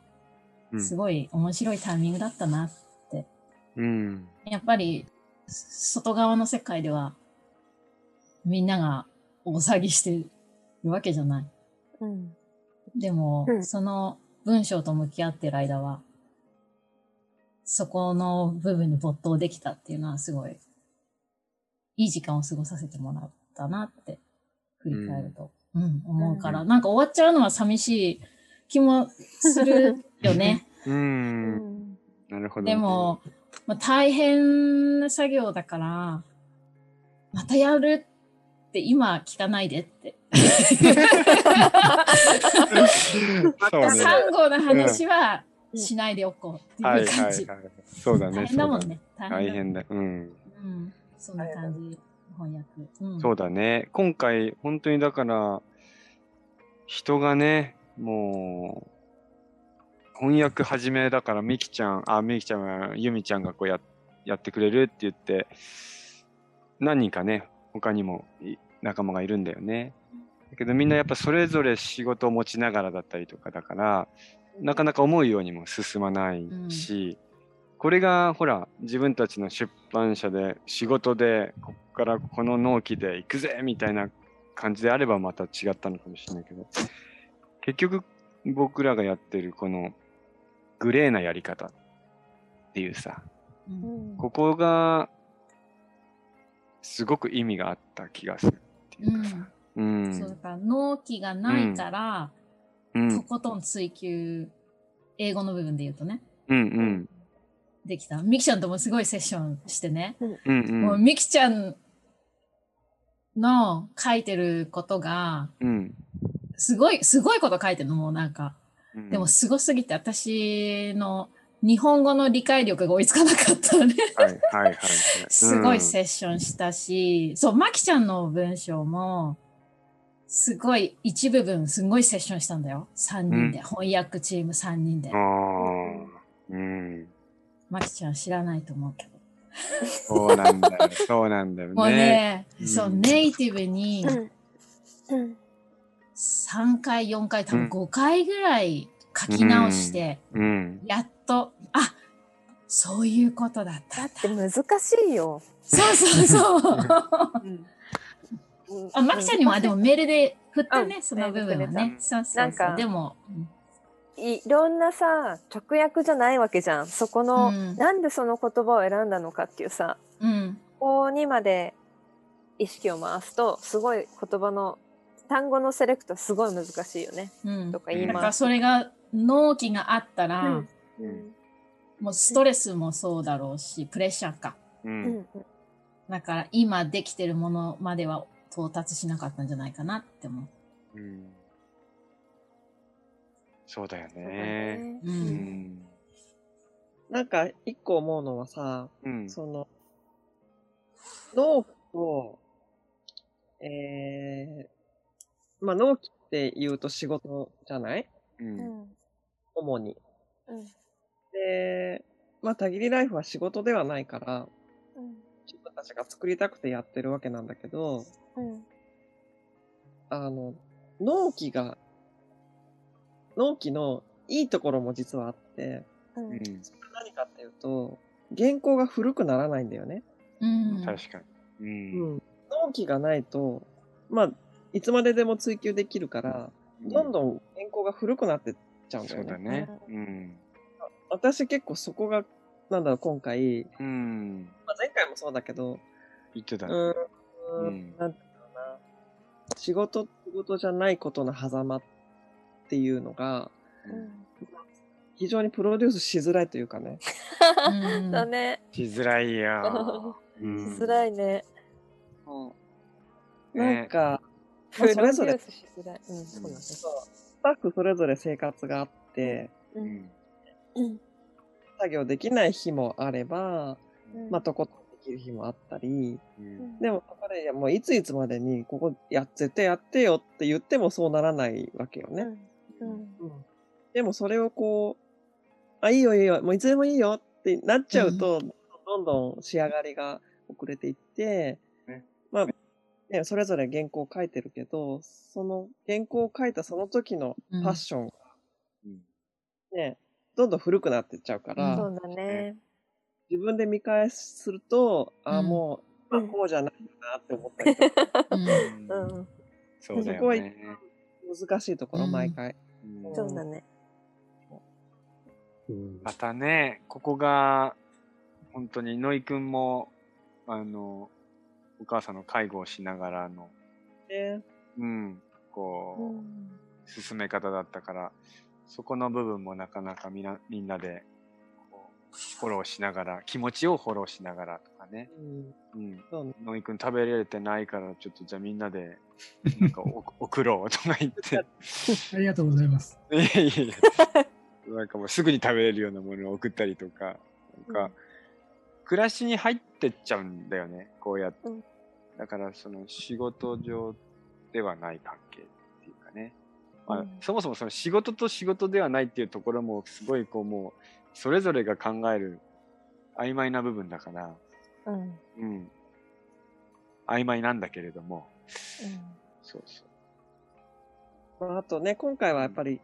うんすごい面白いタイミングだったな。うん。やっぱり、外側の世界では、みんなが大騒ぎしてるわけじゃない。うん。でも、うんその文章と向き合ってる間は、そこの部分に没頭できたっていうのはすごい、いい時間を過ごさせてもらったなって、振り返ると、うん、思うから、なんか終わっちゃうのは寂しい気もするよね。う。うんん。なるほど。でも、まあ、大変な作業だから、またやるって今聞かないでって。サンゴの話はしないでおこうってはいいうは感じ。いはい。そうだね。大変だもんそうね。だ大変だ。大変だ。うん。うん。そんな感じ。翻訳。うん。そうだね。今回、本当にだから、人がね、もう、翻訳始めだから、みきちゃん、あ、みきちゃんは、ゆみちゃんがこうややってくれるって言って、何人かね、他にもい仲間がいるんだよね。だけどみんなやっぱそれぞれ仕事を持ちながらだったりとかだから、なかなか思うようにも進まないし、これがほら自分たちの出版社で仕事でここからこの納期で行くぜみたいな感じであればまた違ったのかもしれないけど結局僕らがやってるこのグレーなやり方っていうさうんここがすごく意味があった気がするっていうかさ。うん。そうだから納期がないから、うん。とことん追求、英語の部分で言うとね、うんうん。できた。ミキちゃんともすごいセッションしてね、うんもうミキちゃんの書いてることが、うん。すごい、すごいこと書いてるの、もうなんか。うん。でもすごすぎて私の日本語の理解力が追いつかなかったのね。はいはいはいはい。<laughs> すごいセッションしたし、そう、マキちゃんの文章も、すごい、一部分、すごいセッションしたんだよ。3人で。うん翻訳チーム3人であ。あ、うん。マキちゃん知らないと思うけど。そうなんだよ。そうなんだよもうね。ね、うんそう、ネイティブにうんうん3回、4回、多分うん5回ぐらい書き直して、うん。やっと、あそういうことだっただ。って難しいよ。そうそうそう。うんあ、マキちゃんにも、あ、でもメールで振ったね、うんその部分はねく。そうそうそう。なんかでも、うんいろんなさ直訳じゃないわけじゃんそこの、うんなんでその言葉を選んだのかっていうさうん、ここにまで意識を回すとすごい言葉の単語のセレクトすごい難しいよねうん。とか言いだからます。それが納期があったら、うんうんもうストレスもそうだろうし、プレッシャーか。だから今できてるものまでは到達しなかったんじゃないかなって思う。うん。そうだよね。ねう。うんん。なんか、一個思うのはさ、うん。その、納期と、えー、まあ納期って言うと仕事じゃない？う。うんん主に。うんで、まあ、たぎりライフは仕事ではないから、うん自分たちが作りたくてやってるわけなんだけど、うんあの、納期が、納期のいいところも実はあって、うんうん。何かっていうと、原稿が古くならないんだよね。うん。確かに。う。うんん。納期がないと、まあ、いつまででも追求できるから、どんどん原稿が古くなってっちゃうんだそうよね。だね。うん。私結構そこが、なんだろう、今回、うん。まあ、前回もそうだけど、言ってたうね。ーん、うんなんていうな。仕事ってことじゃないことの狭間っていうのが、うん非常にプロデュースしづらいというかね。うんだねしづらいよ。<laughs> うんしづらいねねなんか、それぞれ。ースしづらい。うんそうなんですスタッフそれぞれ生活があって、ううん。作業できない日もあれば、うん。まあ、とことんできる日もあったり、うん。でも、そこで、いやもういついつまでに、ここ、や、絶対やってよって言ってもそうならないわけよね。うん。うん。でも、それをこう、あ、いいよいいよ、もういつでもいいよってなっちゃうと、どんどん仕上がりが遅れていって、ね。まあ、ね、それぞれ原稿を書いてるけど、その原稿を書いたその時のパッションがうんね、どんどん古くなってっちゃうから、そうだね。自分で見返すると、あ、うん。もう、うん。あこうじゃないなって思ったりとか、<laughs> うん。うん。そうだそこはよね。難しいところ、うん毎回。うん。そうだね。うん。またね、ここが、本当に、ノイ君も、あの、お母さんの介護をしながらの、ね、うん、うこんう、進め方だったから、そこの部分もなかなかみなみんなで、こう、フォローしながら、気持ちをフォローしながらとかね。うん、うん。そうね。ノイ君食べれてないから、ちょっとじゃあみんなで、なんかお <laughs> 送ろうとか言って。<laughs> ありがとうございます。いやいやいや。なんかもうすぐに食べれるようなものを送ったりとか、なんか、暮らしに入ってっちゃうんだよね、こうやって。うんだからその仕事上ではない関係っていうかね。まあ、うんそもそもその仕事と仕事ではないっていうところもすごいこうもう、それぞれが考える曖昧な部分だから、うんうん。曖昧なんだけれども、そうそう。まあ、あとね、今回はやっぱり、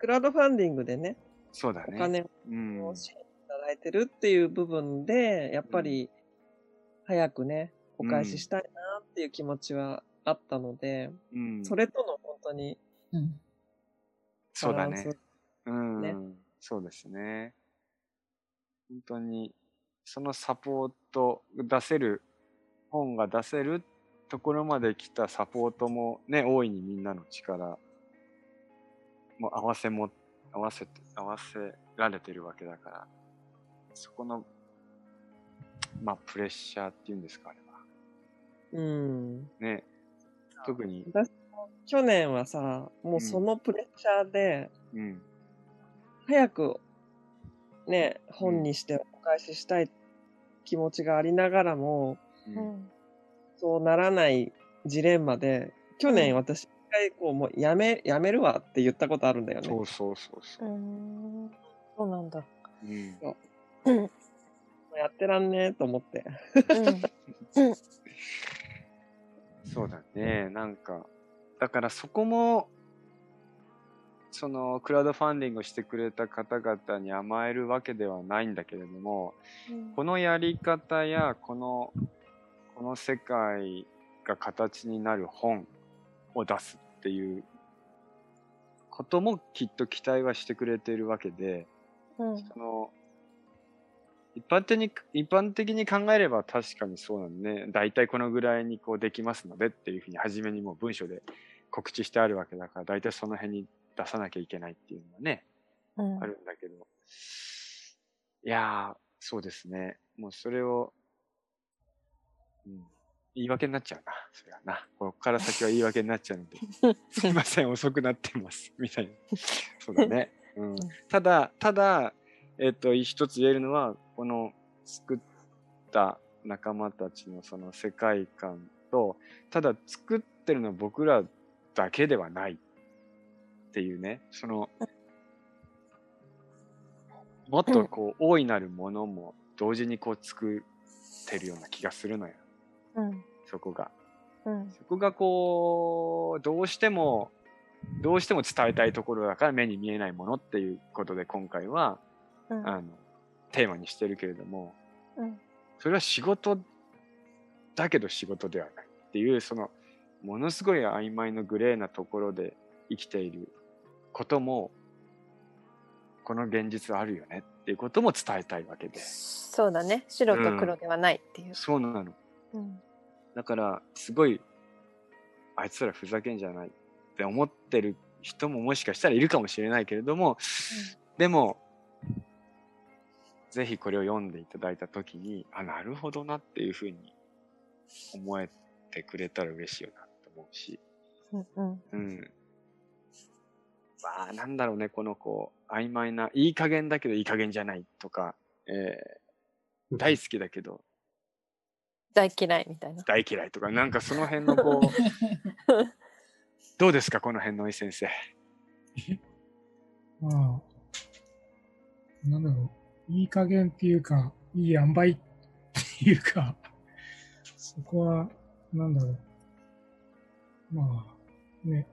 クラウドファンディングでね、そうだね。お金うんを。支援いただいてるっていう部分で、やっぱり、早くね、お返ししたいなっていう気持ちはあったので、うん、それとの本当にうん。そうだね。うん、ねそうですね。本当に、そのサポート出せる、本が出せるところまで来たサポートもね、大いにみんなの力も合わせも、合わせて、合わせられてるわけだから、そこの、まあ、プレッシャーっていうんですか、あれは。うん。ね。特に、私も去年はさ、もうそのプレッシャーで、うん。早く、ね、本にしてお返ししたい気持ちがありながらも、う。うんんそうならないジレンマで、去年私、回こう、もうやめ、やめるわって言ったことあるんだよね。そうそうそうそうう。そうなんだ。うんうん。やってらんねえと思って。うん。そうだね。なんか、だからそこも、そのクラウドファンディングをしてくれた方々に甘えるわけではないんだけれども、このやり方やこのこの世界が形になる本を出すっていうこともきっと期待はしてくれているわけで、うん。その一般的に一般的に考えれば確かにそうなんね。大体このぐらいにこうできますのでっていうふうに初めにもう文章で告知してあるわけだから、大体その辺に出さなきゃいけないっていうのはね、うんあるんだけど。いやー、そうですね。もうそれを、うん、言い訳になっちゃうな。それはな。ここから先は言い訳になっちゃうので。<laughs> すいません、遅くなってます。<laughs> みたいな。そうだね。うん、ただ、ただ、えっ、と、一つ言えるのは、この作った仲間たちのその世界観と、ただ作ってるのは僕らだけではないっていうね、その、もっとこう、大いなるものも同時にこう作ってるような気がするのよ、うん。そこが。うん。そこがこう、どうしても、どうしても伝えたいところだから目に見えないものっていうことで今回は、うん。あの、テーマにしてるけれども、うんそれは仕事だけど仕事ではないっていう、その、ものすごい曖昧のグレーなところで生きていることも、この現実あるよねっていうことも伝えたいわけで。そうだね。白と黒ではないっていう。そうなの。うん。だから、すごい、あいつらふざけんじゃないって思ってる人ももしかしたらいるかもしれないけれども、でも、ぜひこれを読んでいただいたときに、あ、なるほどなっていうふうに思えてくれたら嬉しいよなと思うし、うん。うん。うん。まあ、なんだろうね、このこう、曖昧な、いい加減だけどいい加減じゃないとか、えー大好きだけど大嫌いみたいな。大嫌いとか、なんかその辺のこう、<laughs> どうですか、この辺の井先生。<laughs> まあ、なんだろう、いい加減っていうか、いい塩梅っていうか、<laughs> そこは、なんだろう。まあ、ね、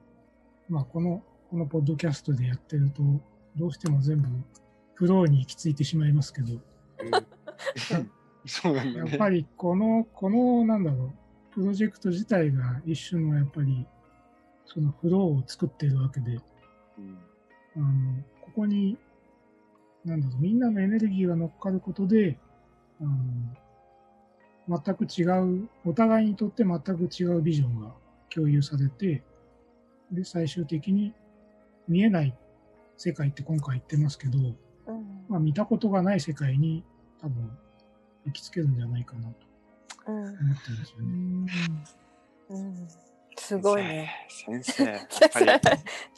まあ、この、このポッドキャストでやってると、どうしても全部、フローに行き着いてしまいますけど、<laughs> そうなんだね。やっぱりこの、この、なんだろう、プロジェクト自体が一種のやっぱり、そのフローを作っているわけで、うん。あの、ここに、なんだろう、みんなのエネルギーが乗っかることで、あの、全く違う、お互いにとって全く違うビジョンが共有されて、で、最終的に見えない世界って今回言ってますけど、うん。まあ見たことがない世界に多分行きつけるんじゃないかなとうん。思ってるんですよね。うん。すごいね。先生。やっ先ぱり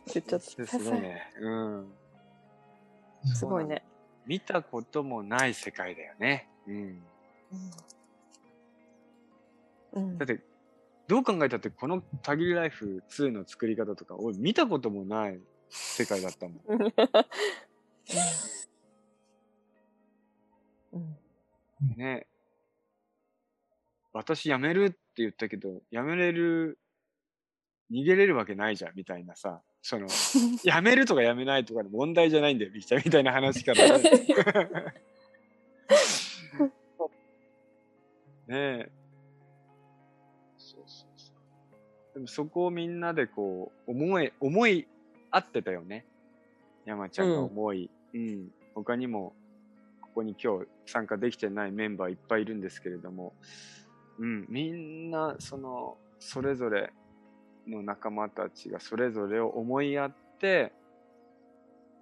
生。っと、先生すごいね。うん。すごいね。見たこともない世界だよね。うん。うん。だって、どう考えたってこの「たぎりライフ2」の作り方とか俺見たこともない世界だったもん。うん。うん。ね。私辞めるって言ったけど、辞めれる、逃げれるわけないじゃんみたいなさ、その、<laughs> 辞めるとか辞めないとかの問題じゃないんだよ、みたいみたいな話からね。ねえ。そうそうそう。でもそこをみんなでこう、思い、思い合ってたよね。山ちゃんが思い。うん。他にも、ここに今日参加できてないメンバーいっぱいいるんですけれども、うん、みんな、その、それぞれの仲間たちがそれぞれを思い合って、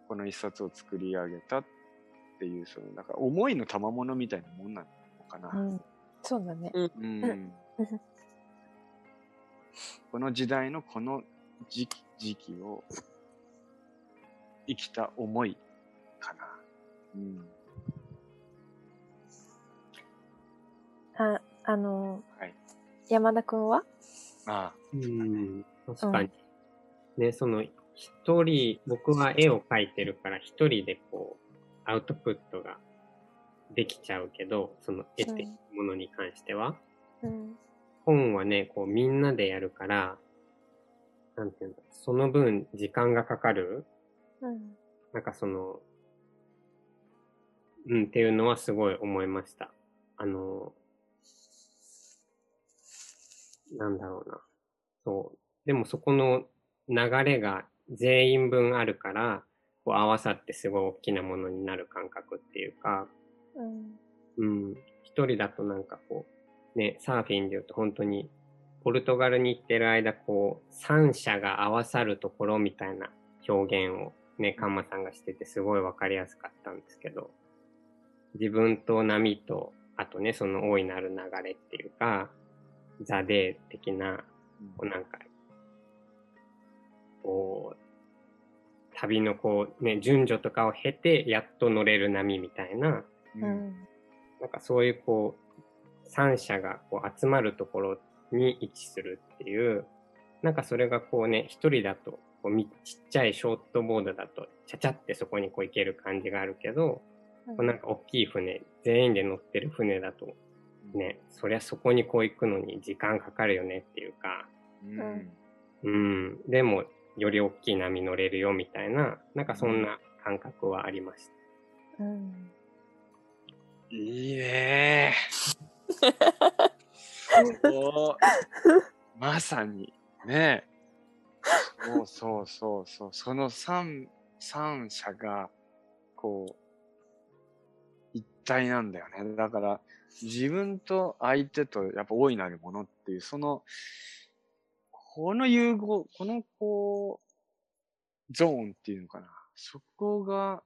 この一冊を作り上げたっていう、その、だから思いの賜物みたいなもんなのかな。うん。そうだね。うん <laughs> この時代のこの時期時期を生きた思いかな。うん。あ、あの、はい山田くんは？あうん、確かに。ね、その一人、僕は絵を描いてるから一人でこう、アウトプットができちゃうけど、その絵ってものに関しては。うん。本はね、こうみんなでやるから、なんていうんだ、その分時間がかかるうん。なんかその、うんっていうのはすごい思いました。あの、なんだろうな。そう。でもそこの流れが全員分あるから、こう合わさってすごい大きなものになる感覚っていうか、うん。うん。一人だとなんかこう、ね、サーフィンで言うと本当に、ポルトガルに行ってる間、こう、三者が合わさるところみたいな表現をね、カンマさんがしててすごいわかりやすかったんですけど、自分と波と、あとね、その大いなる流れっていうか、ザデー的な、こうなんか、こう、旅のこうね、順序とかを経て、やっと乗れる波みたいな、うん。うん。なんかそういうこう、三者がこう集まるところに位置するっていう、なんかそれがこうね、一人だと、こうみちっちゃいショートボードだと、ちゃちゃってそこにこう行ける感じがあるけど、こうなんか大きい船、全員で乗ってる船だと、ね、そりゃそこにこう行くのに時間かかるよねっていうか、うん。うん、でも、より大きい波乗れるよみたいな、なんかそんな感覚はありました。うん。いいね。<laughs> そうまさにね。そうそうそうそう。その三三者がこう一体なんだよね。だから自分と相手とやっぱ大いなるものっていうそのこの融合このこうゾーンっていうのかなそこが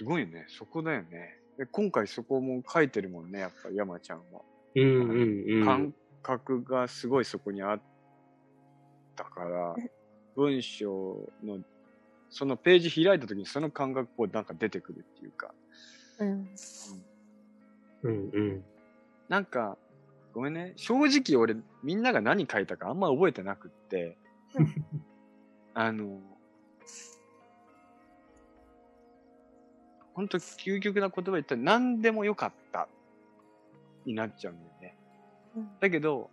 すごいね。そこだよね。で今回そこも書いてるもんね、やっぱ山ちゃんは。うんうんうん。感覚がすごいそこにあったから、文章の、そのページ開いた時にその感覚こうなんか出てくるっていうか、うん。うんうん。なんか、ごめんね、正直俺みんなが何書いたかあんま覚えてなくって、あの、本当究極な言葉言ったら何でもよかったになっちゃうんだよね。うんだけど、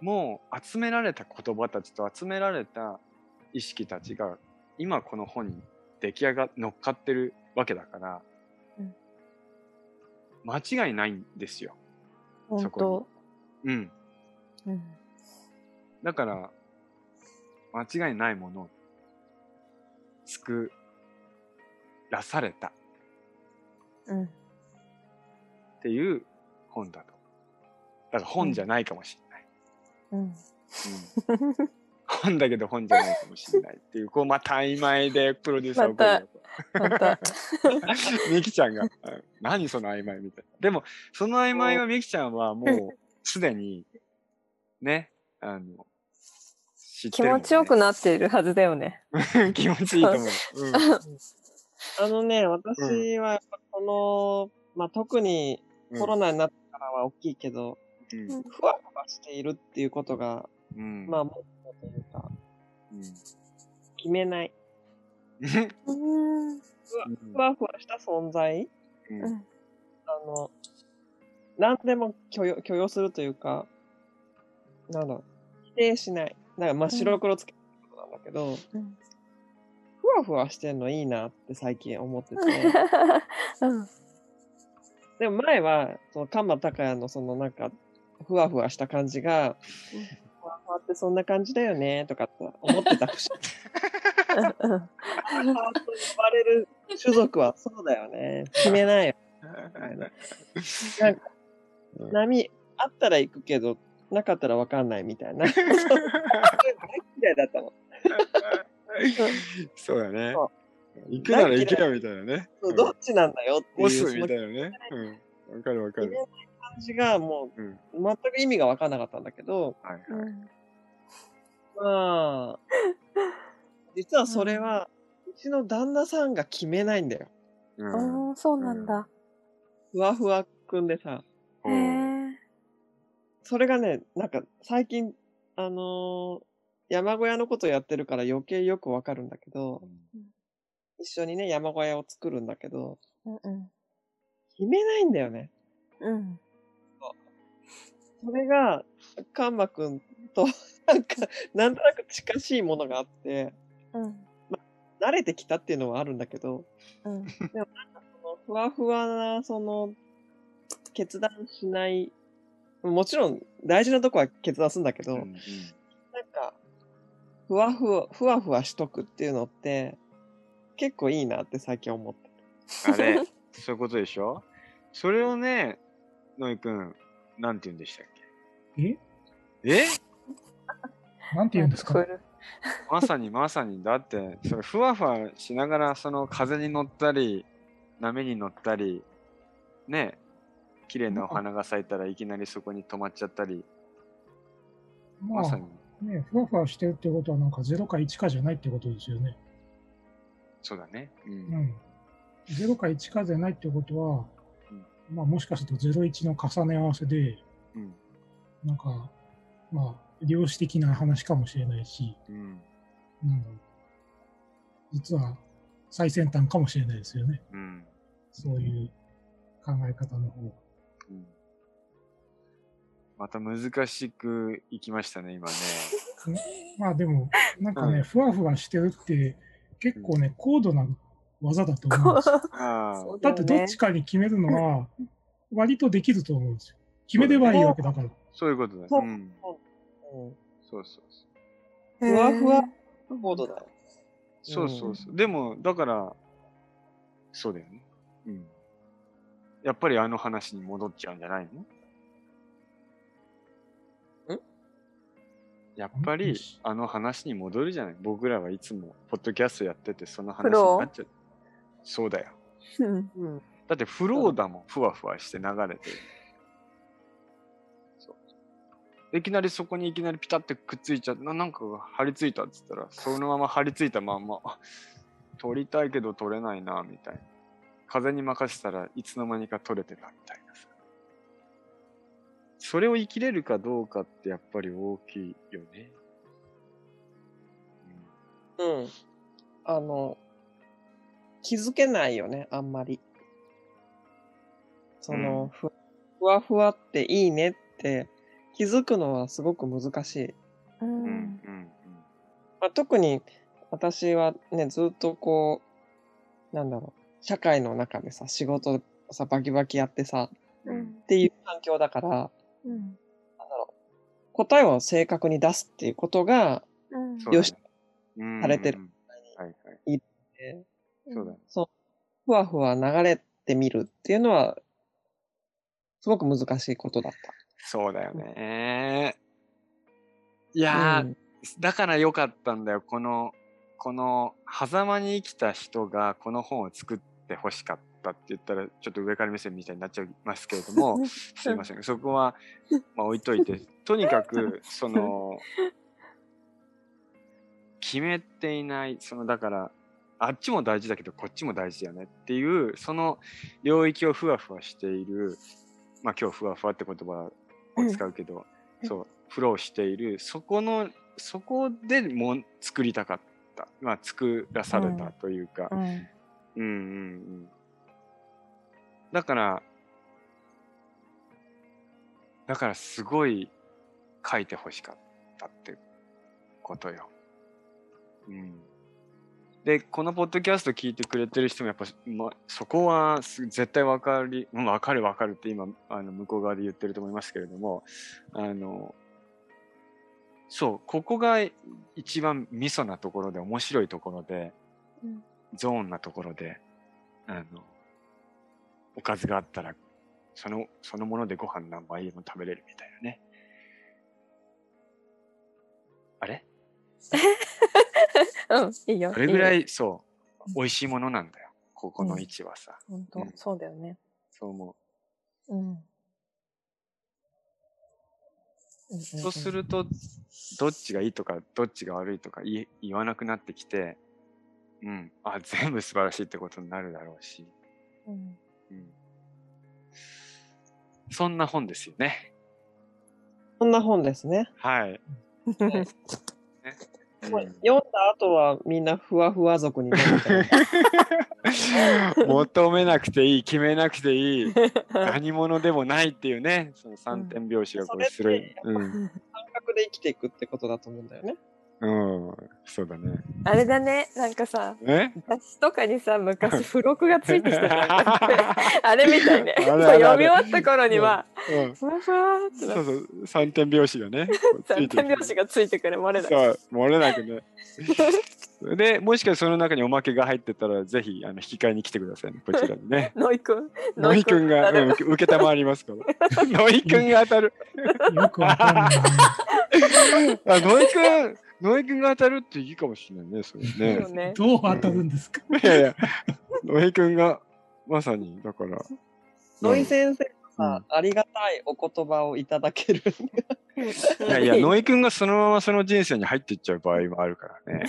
もう集められた言葉たちと集められた意識たちが今この本に出来上が乗っかってるわけだから、うん間違いないんですよ。本そこ当。うん。うん。だから、間違いないものを作らされたうん。っていう本だと。だから本じゃないかもしれない。うん。うん <laughs> 本だけど本じゃないかもしれないっていう、こうまた曖昧でプロデューサー怒るよまた。<laughs> ミキちゃんが、うん。何その曖昧みたいな。でも、その曖昧はミキちゃんはもうすでに、ね、あの、知って気持ちよくなっているはずだよね。<laughs> 気持ちいいと思う。うん。<laughs> あのね、私はこの、まあ、特にコロナになってからは大きいけど、うん。ふわふわしているっていうことが、うん。まあ、もっとというか、うん決めない。うん。ふわふわした存在？うんうんあの、何でも許容許容するというか、なんだろう、否定しない。なんか真っ白黒つけることなんだけど、うんふわふわしてんのいいなって最近思ってて。<laughs> うん。でも前は、その、カンマタカヤのそのなんか、ふわふわした感じが、ふわってそんな感じだよね、とかって思ってた節。ふわふわと呼ばれる種族はそうだよね。決めないよ。な。なんか、波、あったら行くけど、なかったらわかんないみたいな。そ <laughs> う大嫌いだったの。そうだねそ。行くなら行けよみたいなね。そうどっちなんだよっていう。押すみたいなね。うん。わかるわかる。決めない感じがもう全く意味がわかんなかったんだけど、はいはい。あ、実はそれは、うちの旦那さんが決めないんだよ。うんああ、そうなんだ。ふわふわくんでさ、へえ。それがね、なんか最近あのー山小屋のことやってるから余計よくわかるんだけど、一緒にね、山小屋を作るんだけど、うんうん。決めないんだよね。うん。それが、カンマくんと、<laughs> なんか、なんとなく近しいものがあって、うん。慣れてきたっていうのはあるんだけど、うん。そのふわふわな、その、決断しない、もちろん大事なとこは決断するんだけど、うんうん。なんか、ふわふわ、ふわふわしとくっていうのって、結構いいなって最近思ってあれ、<laughs> そういうことでしょ？それをね、ノイくん、なんて言うんでしたっえ？けえ？なんて言うんですか？<laughs> まさにまさに、だって、それふわふわしながら、その風に乗ったり、波に乗ったり、ね、綺麗なお花が咲いたらいきなりそこに止まっちゃったり、まあまさに、ね、ふわふわしてるってことはなんか0か1かじゃないってことですよね。そうだね。う。うんん。0か1かじゃないってことは、まあもしかすると01の重ね合わせで、うん。なんか、まあ、量子的な話かもしれないし、うん。なんだろう。実は最先端かもしれないですよね。うん。そういう考え方の方が。うんまた難しくいきましたね、今ね。<laughs> まあでも、なんかね、うんふわふわしてるって結構ね、高度な技だと思うんですよ。だってどっちかに決めるのは、割とできると思うんですよ。決めればいいわけだから。そういうことだ。そううん。うんそうそうそう。ふわふわボードだよ。そうそうそう。でも、だから、そうだよね。うん。やっぱりあの話に戻っちゃうんじゃないの？んやっぱりあの話に戻るじゃない？僕らはいつもポッドキャストやっててその話になっちゃう。そうだよ。だってフローだもん、ふわふわして流れてる。そう。いきなりそこにいきなりピタってくっついちゃって、ななんかが張り付いたっつったら、そのまま張り付いたまんま、あ <laughs> 取りたいけど取れないな、みたいな。風に任せたらいつの間にか取れてたみたいなさ。それを生きれるかどうかってやっぱり大きいよね。うん。あの、気づけないよね、あんまり。その、うんふふわふわっていいねって気づくのはすごく難しい。ううん。うん。ん。うん。まあ、特に私はね、ずっとこう、なんだろう、社会の中でさ、仕事さ、バキバキやってさ、う。うんんっていう環境だから、うん。なんだろう、答えを正確に出すっていうことが、よしうんされてるいはい。えそうだね。そう、ふわふわ流れてみるっていうのは、すごく難しいことだっそうだよね。いた。やー、うんだから良かったんだよ。この、この、狭間に生きた人がこの本を作って欲しかったって言ったら、ちょっと上から目線みたいになっちゃいますけれども、<laughs> すいません。そこは、まあ置いといて、とにかく、その、決めていない、その、だから、あっちも大事だけど、こっちも大事だよねっていう、その領域をふわふわしている、まあ今日ふわふわって言葉を使うけど、うんそう、フローしている、そこの、そこでもん作りたかった。まあ作らされたというか、うん。うんうんうん。だから、だからすごい書いてほしかったってことよ。うん。で、このポッドキャスト聞いてくれてる人もやっぱ、ま、そこはす絶対わかり、うんわかるわかるって今、あの、向こう側で言ってると思いますけれども、あの、そう、ここが一番ミソなところで面白いところで、うんゾーンなところで、あの、おかずがあったら、その、そのものでご飯何杯でも食べれるみたいなね。あれ？<laughs> うん。いいよ。い。それぐらい、そう、美味しいものなんだよ。ここの位置はさ。本当うんそうだよね。そう思うん。う。そうすると、どっちがいいとか、どっちが悪いとか言え言わなくなってきて、うん、あ、全部素晴らしいってことになるだろうし、うん。うん。そんな本ですよね。そんな本ですね。はい。<laughs> 読んだ後はみんなふわふわ族になっちゃう。<laughs> <laughs> 求めなくていい、決めなくていい、何者でもないっていうね、その三点拍子がこうすそれっるて。うん、感覚で生きていくってことだと思うんだよね。うん、そうだね。あれだね、なんかさ、え？雑誌とかにさ、昔付録がついてきたじゃん。<laughs> あれみたいね。あるあるある読み終わった頃には、うん、ふわふわーってなそうそう、三点拍子がね、<laughs> 三点拍子がついてくる漏れだ。そう、漏れなくね。で、もしかしてその中におまけが入ってたら、ぜひあの引き換えに来てくださいね、こちらにね。<laughs> ノイくん。ノイ君が、うん、受けたまわりますから。ノイ君が当たる。よくわかんない。あ、ノイ君、ノイ君が当たるっていいかもしれないね、それねそう。ね。<laughs> どう当たるんですか？いやいや、ノイ君が、まさに、だから。土井先生うんさ、ありがたいお言葉をいただける。いやいや、ノイ君がそのままその人生に入っていっちゃう場合もあるからね。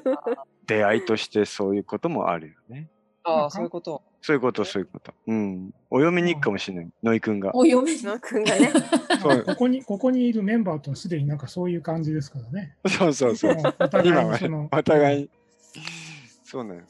<laughs> 出会いとしてそういうこともあるよね。ああ、そういうこと。そういうこと、そういうこと。うん。お嫁に行くかもしれない。ノイ君が。お読めノイくんがね。<laughs> そうここに、ここにいるメンバーとはすでになんかそういう感じですからね。そうそうそう。お互い今はにそのね、お互い。そうね。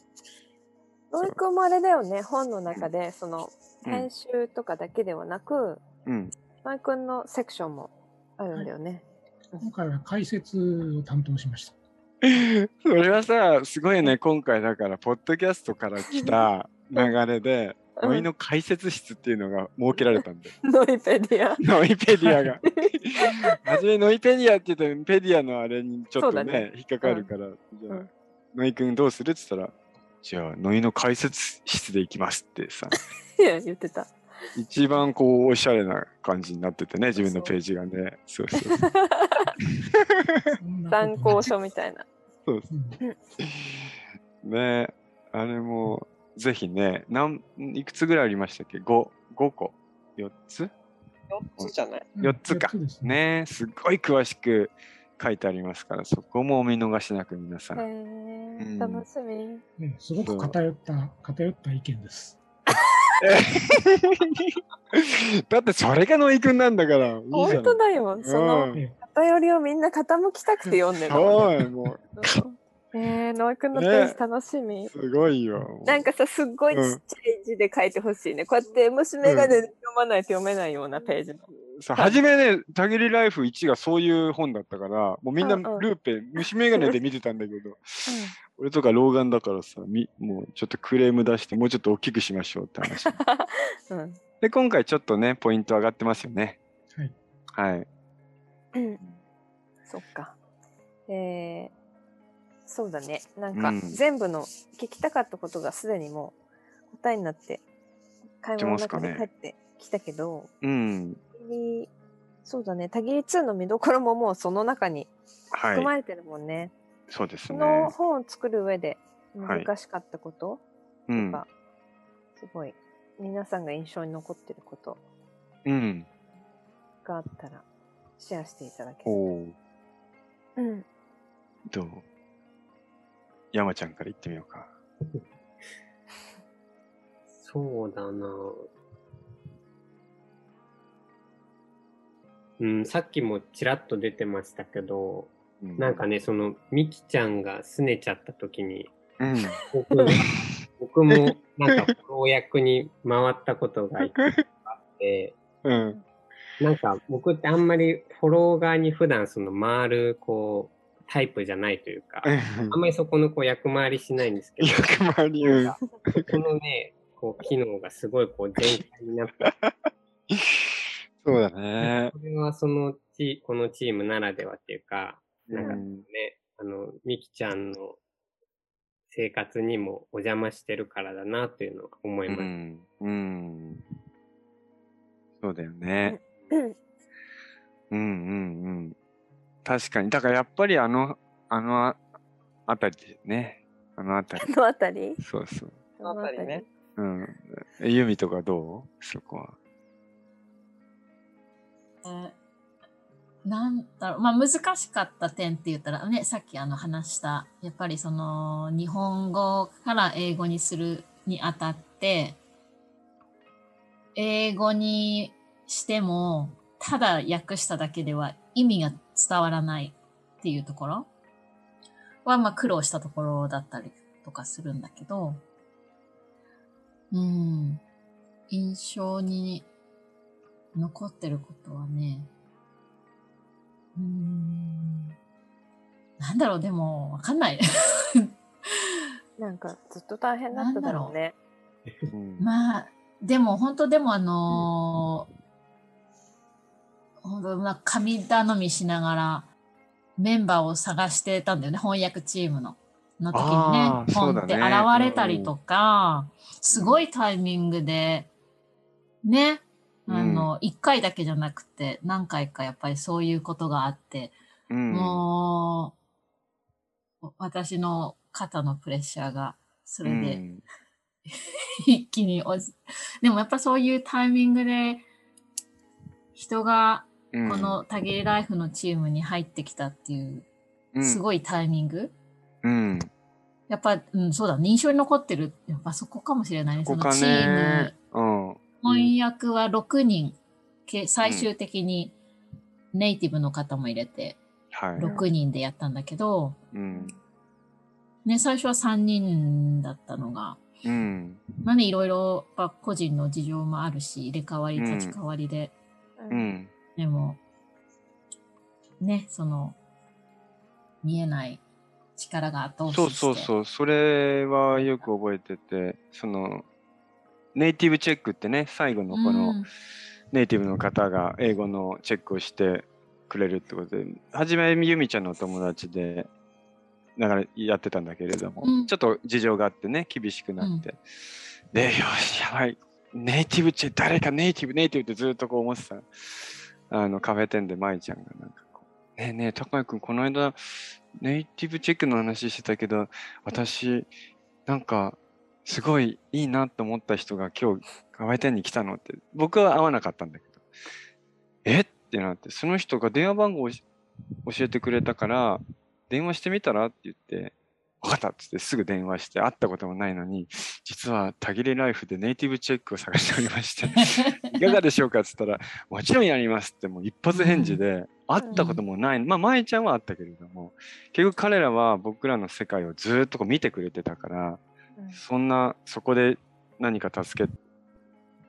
ノイくんもあれだよね、本の中で、その、うん編集とかだけではなく、うん。ノイくんのセクションもあるんだよね。今回は解説を担当しました。<laughs> それはさ、すごいね、今回だから、ポッドキャストから来た流れで、うんノイの解説室っていうのが設けられたんだよ。<laughs> ノイペディア。ノイペディアが。<laughs> はじめノイペディアって言うと、ペディアのあれにちょっとね、ね引っかかるから、じゃあ、うんノイ君どうするって言ったら、じゃあ、ノイの解説室で行きますってさ、<laughs> いや、言ってた。一番こう、おしゃれな感じになっててね、自分のページがね。そうそう参考書みたいな。そううんねあれも、ぜひね、なんいくつぐらいありましたっけ ?5、5個 ?4 つ？4つじゃない？うん四つか四ですねねすっごい詳しく書いてありますから、そこもお見逃しなく皆さへん。ーうん楽しみ。ねすごく偏った、偏った意見です。<laughs> だってそれがノイ君なんだから、本当だよ。そのうんえ偏りをみんな傾きたくて読んでるの。そもうん <laughs> えー、ノイくんのページ楽しみう、。すごいよ。なんかさ、すっごいちっちゃい字で書いてほしいね。こうやって虫眼鏡で読まないと読めないようなページの。さ初めね、たぎりライフ1がそういう本だったから、もうみんなうんうんルーペ、虫眼鏡で見てたんだけど、俺とか老眼だからさ、みもうちょっとクレーム出して、もうちょっと大きくしましょうって話。<laughs> うん。うんで、今回ちょっとね、ポイント上がってますよね。はい。はい。うんそっか。えー、そうだね。なんか、うん全部の聞きたかったことがすでにもう答えになって、会話の中で出ますかね入ってきたけど、うん。そうだね。たぎり2の見どころももうその中にはい。含まれてるもんね。そうですこね。の本を作る上ではい難しかったことうん。とか、すごい皆さんが印象に残ってることうん。があったらシェアしていただけるおううん。どう？山ちゃんから言ってみようか。そうだなうん、さっきもちらっと出てましたけど、うんなんかね、その、みきちゃんが拗ねちゃった時に、うん。僕僕もなんかフォロー役に回ったことがあって、うん。なんか僕ってあんまりフォロー側に普段その回るこうタイプじゃないというか、あんまりそこのこう役回りしないんですけど、役回り、うん。そこのね、こう機能がすごいこう全開になって、そうだね。これはそのチこのチームならではっていうか、なんかね、うんあの、みきちゃんの生活にもお邪魔してるからだなというのは思いうます。ん。うん。そうだよね。うんうんうんうん。確かに。だからやっぱりあの、あのああたりでね。あのあたり。このあたり？そうそう。このあたりね。うん。えユミとかどう？そこは。えーなんだろう、まあ難しかった点って言ったらね、さっきあの話した、やっぱりその日本語から英語にするにあたって、英語にしても、ただ訳しただけでは意味が伝わらないっていうところ？は、まあ苦労したところだったりとかするんだけど、うん、印象に残ってることはね、うーん、なんだろう、でも、わかんない。<laughs> なんかずっと大変だっただろうね。うんまあ、でも本当でもあのー本当まあ神頼みしながらメンバーを探してたんだよね、翻訳チームの。の時にね、本って現れたりとか、すごいタイミングで、ね、あの、一、回だけじゃなくて、何回かやっぱりそういうことがあって、うん。もう、私の肩のプレッシャーが、それで、うん。<laughs> 一気に落ち、でもやっぱそういうタイミングで、人がうんこのたぎりライフのチームに入ってきたっていう、うんすごいタイミング、うん。やっぱ、うん、そうだ、印象に残ってる、やっぱそこかもしれないね。ここかそのチーねム、。うん。翻訳は6人、け最終的にネイティブの方も入れて、はい。6人でやったんだけど、うん。ね、最初は3人だったのが、うん。まあね、いろいろ、やっぱ個人の事情もあるし、入れ替わり、うん立ち替わりで、う。ん。でも、ね、その、見えない力が後そう押しして。そうそう。それはよく覚えてて、その、ネイティブチェックってね、最後のこの、うんネイティブの方が英語のチェックをしてくれるってことで、はじめゆみちゃんのお友達で、だからやってたんだけれども、うんちょっと事情があってね、厳しくなって。で、よし、やばい。ネイティブチェック、誰かネイティブ、ネイティブってずっとこう思ってた。あの、カフェ店で舞ちゃんがなんかこう、ねえねえ、高井くん、この間、ネイティブチェックの話してたけど、私、なんか、すごいいいなと思った人が今日、カフェ店に来たのって、僕は会わなかったんだけど、え？ってなって、その人が電話番号を教えてくれたから、電話してみたら？って言って、分かったっつってすぐ電話して会ったこともないのに、実はたぎれライフでネイティブチェックを探しておりまして、<laughs> いかがでしょうか？っつったら、もちろんやりますってもう一発返事で、会ったこともない、まあ、舞ちゃんはあったけれども、結局彼らは僕らの世界をずっとこう見てくれてたから、そんな、そこで何か助け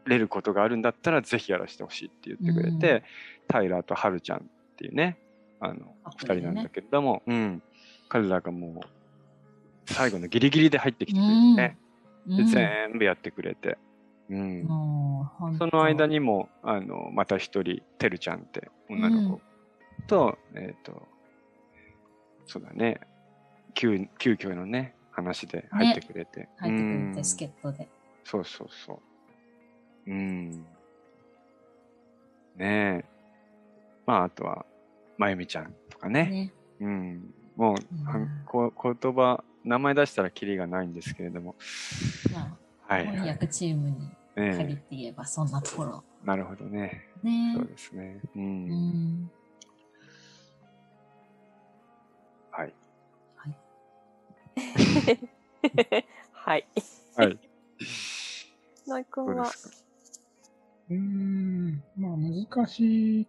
れることがあるんだったら、ぜひやらせてほしいって言ってくれて、タイラーとハルちゃんっていうね、あの、二アプリでね。人なんだけれども、うん、彼らがもう、最後のギリギリで入ってきてくれてね、でうん全部やってくれて、うん。その間にも、あの、また一人、てるちゃんって女の子と、えっ、と、そうだね、急、急遽のね、話で入ってくれて。入ってくれうんて、助っ人で。そうそうそう。うん。ねえ。まあ、あとは、まゆみちゃんとかね。ね。うん。もう、うん言葉、名前出したらキリがないんですけれども。まあ、はい、はい。翻訳チームにえ限って言えばそんなところ。えなるほどね。ねそうですね。う。うんん。はい。はい。<laughs> はい。ノイ君は？どうん、まあ難し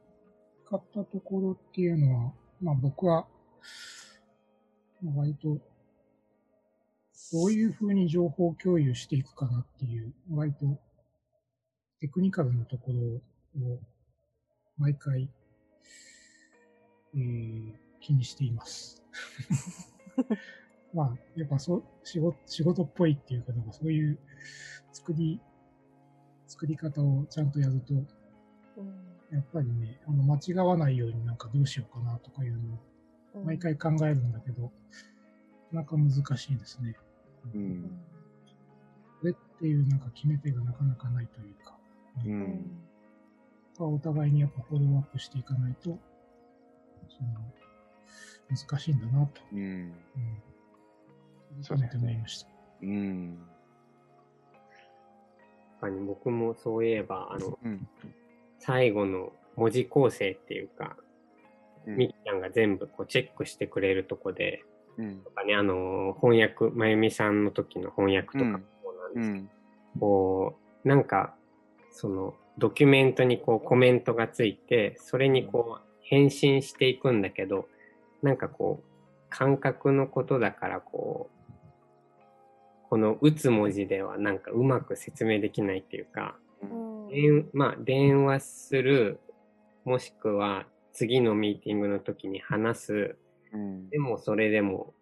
かったところっていうのは、まあ僕は、まあ割と、どういうふうに情報共有していくかなっていう、割とテクニカルなところを毎回、えー気にしています。<laughs> まあ、やっぱそう、仕事、仕事っぽいっていうか、なんかそういう作り、作り方をちゃんとやると、うんやっぱりね、あの、間違わないようになんかどうしようかなとかいうのを毎回考えるんだけど、なかなか難しいですね。う。うんんこれっていうなんか決め手がなかなかないというか、う。うんんお互いにやっぱフォローアップしていかないと、その、難しいんだなと、うん。うん、そうだよね。うん。僕もそういえば、あの、うん。最後の文字構成っていうか、うんみっちゃんが全部こうチェックしてくれるとこで、うんとかね、あの、翻訳、まゆみさんの時の翻訳とかもそうなんですけど、うん。こう、なんか、その、ドキュメントにこうコメントがついて、それにこう返信していくんだけど、なんかこう、感覚のことだからこう、この打つ文字ではなんかうまく説明できないっていうか、うん。電まあ、電話する、もしくは次のミーティングの時に話す、うんでもそれでも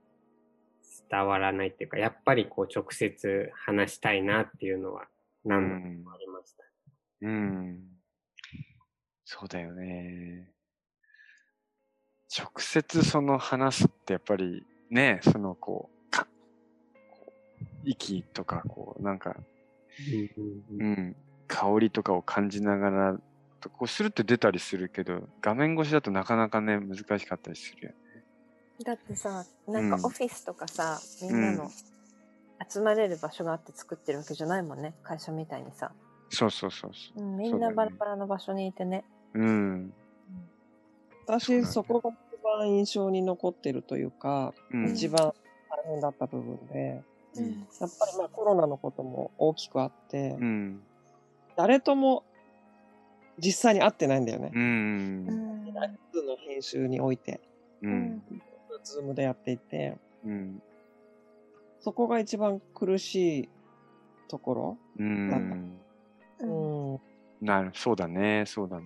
伝わらないっていうか、やっぱりこう直接話したいなっていうのは何度もありました。うん。そうだよね。直接その話すってやっぱりね、そのこう、かこう息とかこう、なんか、うんうんうん、香りとかを感じながら、とこうするって出たりするけど、画面越しだとなかなかね、難しかったりするよね。だってさなんかうんオフィスとかさ、みんなの集まれる場所があって作ってるわけじゃないもんね会社みたいにさ、そうそうそうそうん、みそうんだよねなバラバラの場所にいてねう。うん。私、そそうこが一番印象に残ってるというか、うん。一番大変だった部分で、うんやっぱりまあコロナのことも大きくあって、うん。誰とも実際に会ってないんだよねう。。うんんズの編集において、うん。ズームでやっていて、うん。そこが一番苦しいところ。うん。うんうんなる、そうだね、そうだね。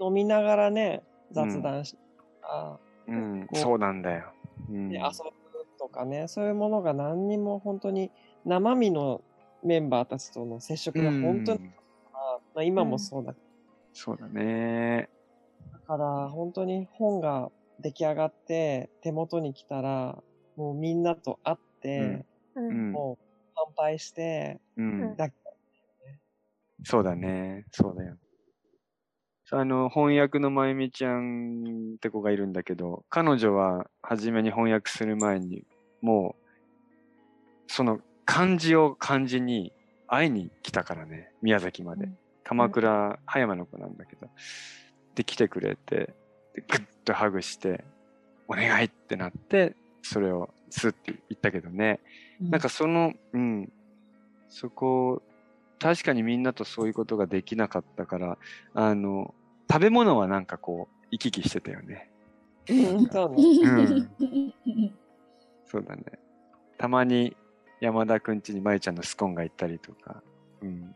飲みながらね、雑談しあうん、こうそうなんだよ。うん。で遊ぶとかね、そういうものが何にも本当に生身のメンバーたちとの接触が本当に、うんまあ、今もそうだそうだね。だから本当に本が出来上がって手元に来たらもうみんなと会って、うんうん。もう乾杯してうん。だけそうだね。そうだよ。あの、翻訳のまゆみちゃんって子がいるんだけど、彼女は初めに翻訳する前に、もう、その漢字を漢字に会いに来たからね、宮崎まで。うん鎌倉、葉山の子なんだけど。で、来てくれて、で、ぐっとハグして、お願いってなって、それをスッて言ったけどね。なんかその、うん、そこ、確かにみんなとそういうことができなかったから、あの、食べ物はなんかこう、行き来してたよね。うんそうねうんそうだね。たまに山田くん家にまゆちゃんのスコーンが行ったりとか、うん。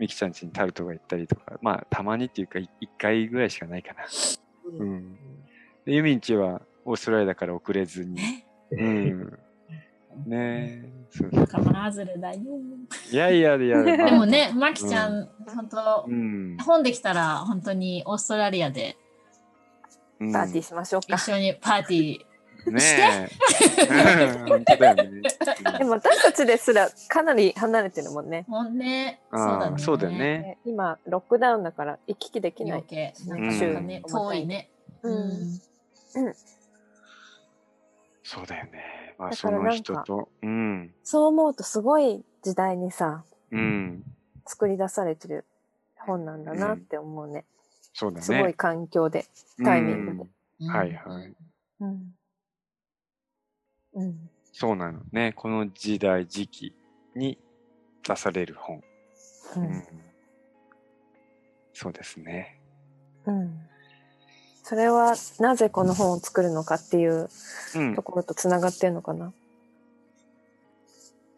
みきちゃん家にタルトが行ったりとか、まあ、たまにっていうか、い一回ぐらいしかないかな。うん。で、ユミン家はオーストラリアだから遅れずに。うん。<laughs> ねえ。そうそう仲間外れだよ。いやいやいや、まあでもね、マキちゃん、本当う、ん。本できたら本当にオーストラリアでうんパーティーしましょうか一、緒にパーティー。ねえ。うん本当だよね。<laughs> でも私たちですらかなり離れてるもんねほんね、そうだよね。ね今ロックダウンだから行き来できないなんうんかね、遠いね。うんそうだよね。まあ、だその人と、うん。そう思うとすごい時代にさうん。作り出されてる本なんだなって思うね、そうだね。すごい環境でタイミングでうんはいはい。うんうんそうなのね。この時代、時期に出される本。ううんん。そうですね。うんそれはなぜこの本を作るのかっていううんと。ころとつながってるのかな、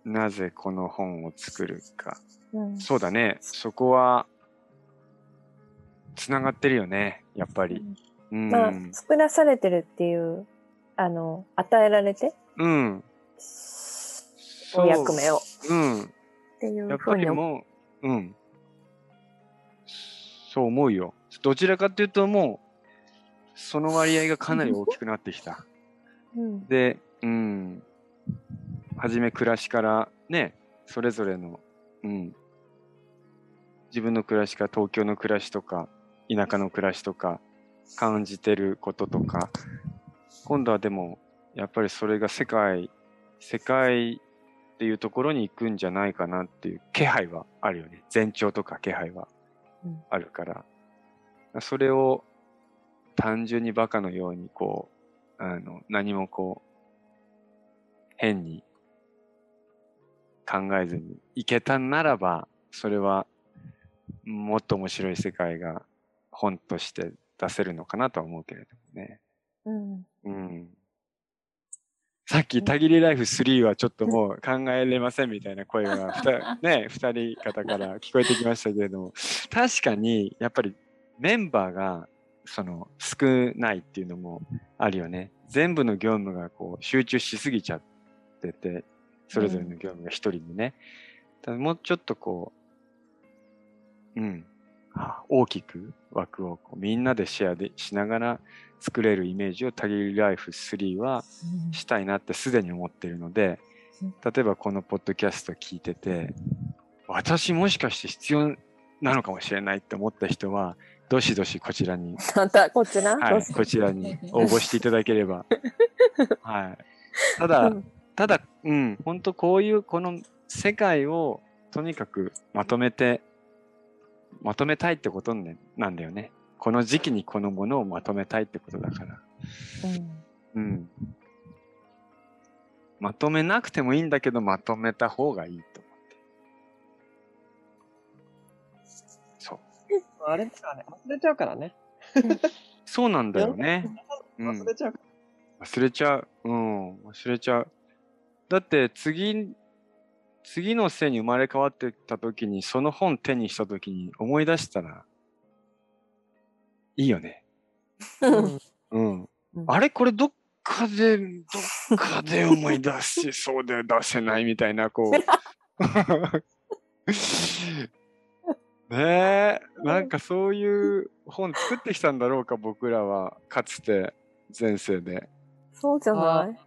なぜこの本を作るか。うんそうだね。そこは、つながってるよね。やっぱり。うん。まあ作らされてるっていうあの与えられてうん。お役目をうん。っていうやっぱふうにもう、うん。そう思うよ。どちらかっていうともう、その割合がかなり大きくなってきた。う、<laughs> うんで、うん。はじめ暮らしからね、それぞれの、うん。自分の暮らしから東京の暮らしとか、田舎の暮らしとか、感じてることとか、今度はでも、やっぱりそれが世界、世界っていうところに行くんじゃないかなっていう気配はあるよね。前兆とか気配はうんあるから。それを単純にバカのようにこう、あの、何もこう、変に考えずにいけたならば、それはもっと面白い世界が本として出せるのかなとは思うけれどもね。うん。うん。さっき、たぎりライフ3はちょっともう考えれませんみたいな声が <laughs> ね、二人方から聞こえてきましたけれども、確かに、やっぱりメンバーが、その、少ないっていうのもあるよね。全部の業務がこう、集中しすぎちゃってて、それぞれの業務が一人にね。ただもうちょっとこう、うん、あ大きく枠をみんなでシェアでしながら作れるイメージをたぎりライフ3はしたいなってすでに思っているのでうん、例えばこのポッドキャスト聞いてて、私もしかして必要なのかもしれないって思った人は、どしどしこちらに、また、こちら、はい、こちらに応募していただければ。<laughs> はい。ただ、うんただ、うん、本当こういうこの世界をとにかくまとめて、まとめたいってことねなんだよね。この時期にこのものをまとめたいってことだから。うんうん。まとめなくてもいいんだけど、まとめた方がいいと思って。そう。あれですからね、忘れちゃうからね。そうなんだよね。うん忘れちゃうか忘れちゃう。うん、忘れちゃう。だって次、次の世に生まれ変わってた時に、その本手にした時に思い出したら、いいよね。ら。うんうん。うんあれこれどっかで、どっかで思い出しそうで出せないみたいな、こう。<laughs> ねえ、なんかそういう本作ってきたんだろうか、僕らは、かつて、前世で。そうじゃない？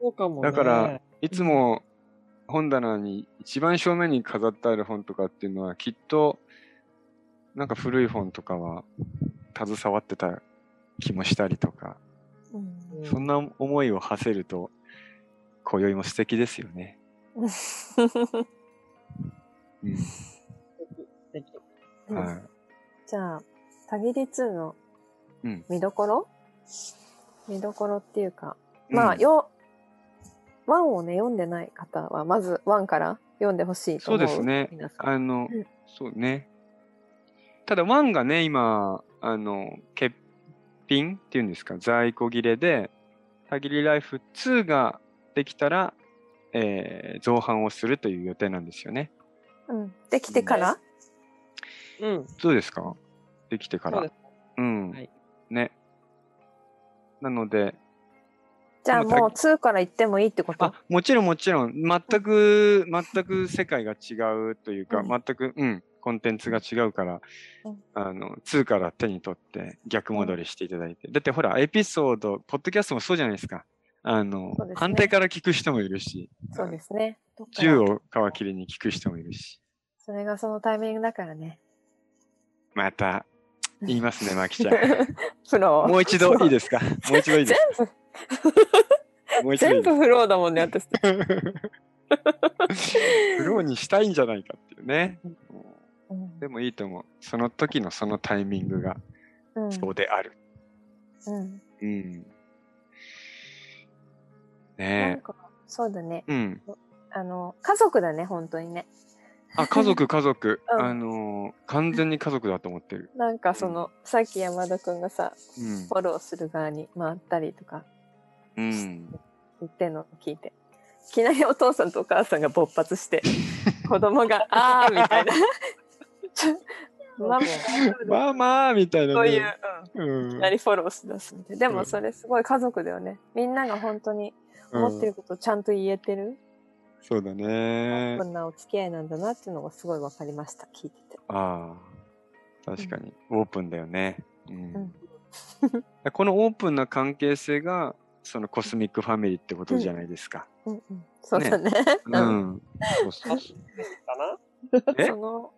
そうかもね。だから、いつも本棚に一番正面に飾ってある本とかっていうのは、きっと、なんか古い本とかは、携わってた気もしたりとか、うんうんそんな思いを馳せると、今宵も素敵ですよね。うん。素敵うんはい。じゃあ、たぎり2のうん見どころ、見どころっていうか、まあ、うんよ、1をね、読んでない方は、まず1から読んでほしいとそう思う。ですね。あの、うんそうね。ただ、ワンがね、今、あの、欠品っていうんですか、在庫切れで、たぎりライフ2ができたら、えー造版をするという予定なんですよね。うん。できてから、うん。どうですか？できてからそうん。はいね。なので、じゃあでもう2から行ってもいいってこと？あ、もちろんもちろん、全く、全く世界が違うというか、うん全く、うん、コンテンツが違うから、うんあの、2から手に取って逆戻りしていただいて。だってほら、エピソード、ポッドキャストもそうじゃないですか。あの、ね反対から聞く人もいるし、そうですね。銃を皮切りに聞く人もいるし。それがそのタイミングだからね。また、言いますね、まきちゃん。<laughs> プロ。もう一度いいですか？もう一度いいですか？もう一度全部フローだもんね、私。<laughs> フローにしたいんじゃないかっていうね。うんでもいいと思う。その時のそのタイミングがうんそうである。うん。うん。ねか、そうだね。え。うん。あの、家族だね、本当にね。あ、家族、<laughs> 家族。うんあのー、完全に家族だと思ってる。なんかその、さっき山田くんがさ、うんフ。ォローする側に回ったりとかうん。言ってんのを聞いて。いきなりお父さんとお母さんが勃発して、<laughs> 子供が、あーみたいな。ちょママまあまあ、みたいなそういう、ね。うん。なりフォローしだすみたいな。でうんもそれすごい家族だよね。みんなが本当に思ってることをちゃんと言えてる、そうだねこ。んなお付き合いなんだなっていうのがすごい分かりました、聞いてて。ああ。確かに。オープンだよね。うんうん。<laughs> このオープンな関係性が、そのコスミックファミリーってことじゃないですか。うんうん、そうだね。う <laughs> うんそうそうかなえ？その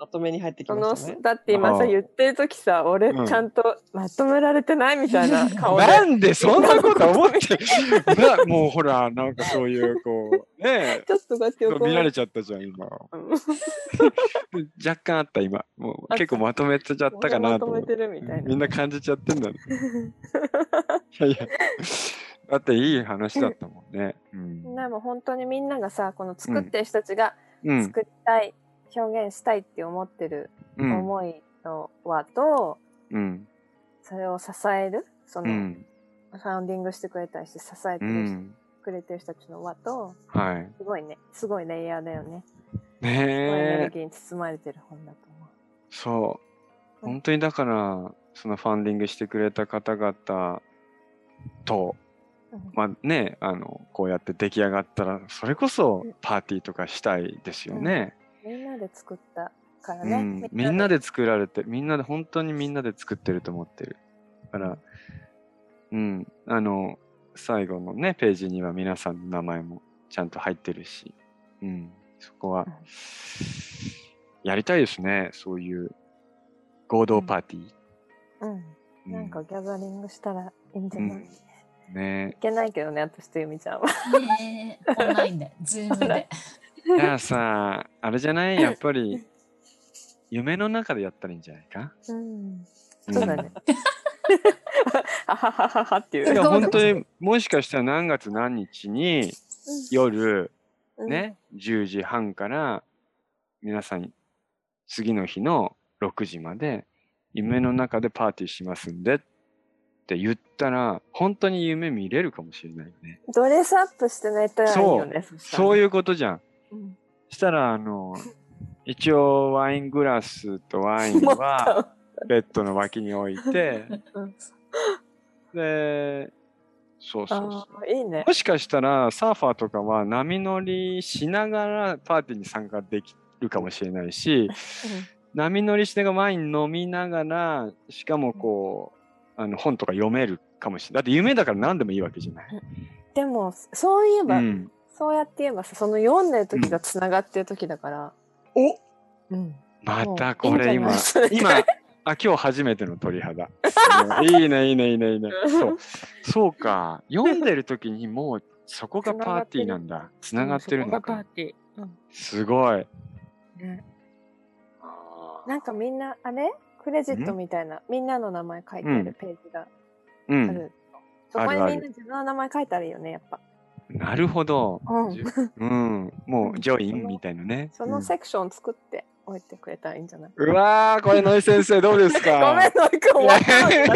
まとめに入ってきそのましたね。だって今さ言ってる時さ俺うんちゃんとまとめられてないみたいな顔で、なんでそんなこと思って、<laughs> なもうほら、なんかそういう、こう、ねちょっとこうやってえ、横見られちゃったじゃん、今。う <laughs> ん若干あった、今。もう結構まとめてちゃったかなと思って。まとめてるみたいなみんな感じちゃってんだね。<laughs> いやいや。だっていい話だったもんね。うん。でも本当にみんながさこの作ってる人たちがうん。作りたい、表現したいって思ってるうん。思いの輪と、うん。それを支えるそうの、ん。ファウンディングしてくれたりして支えてうる人、ん。くれてる人たちの輪と、はい。すごいね、すごいレイヤーだよね。すごいエネル。ギーに包まれてる本だと思う。そう。本当にだから、そのファンディングしてくれた方々と、うんまあね、あの、こうやって出来上がったら、それこそパーティーとかしたいですよね。みんなで作ったからうね。ん、みんなで作られて、みんなで、本当にみんなで作ってると思ってる。だから、うん、あの、最後のね、ページには皆さんの名前もちゃんと入ってるし、うん、そこはうん、やりたいですね、そういう合同パーティー。うん。うんなんかギャザリングしたらいいんじゃない、うんいねけないけどね、私とゆみちゃんは。ねえオンラインで、ズームで。<laughs> <laughs> いやさ、あれじゃない？やっぱり、夢の中でやったらいいんじゃないか？うん。うんそうだね。<laughs> はははははっていう。いや、本当に、もしかしたら何月何日に夜、うん、ね、10時半から皆さん次の日の6時まで夢の中でパーティーしますんでって言ったら本当に夢見れるかもしれないよね。ドレスアップして寝たらいいよね。そういうことじゃん。うん。したらあの一応ワイングラスとワインは <laughs> ベッドの脇に置いてうん <laughs> でそうそうそういいね。もしかしたらサーファーとかは波乗りしながらパーティーに参加できるかもしれないし、波乗りしながらワイン飲みながら、しかもこう、あの本とか読めるかもしれない。だって夢だから何でもいいわけじゃない。でも、そういえば、うん、そうやって言えばさ、その読んでる時がつながってる時だから。お？うん。またこれ今もういいんじゃない、今、あ、今日初めての鳥肌。う <laughs> んいいね、いいね、いいね、いいね。そう。<laughs> そうか。読んでる時にもうそこがパーティーなんだ。<laughs> つながってるのそこがパーか。ティー。うんすごい。ねあーなんかみんな、あれ？クレジットみたいな、みんなの名前書いてあうんるページがうん。ある。そこにあるあるみんな自分の名前書いてあるよね、やっぱ。なるほど。うんうん。もう、ジョインみたいなね。<laughs> そのセクション作っておいてくれたらいいんじゃない、うんうわー、これ、野井先生、どうですか？ごめん、ノイ君、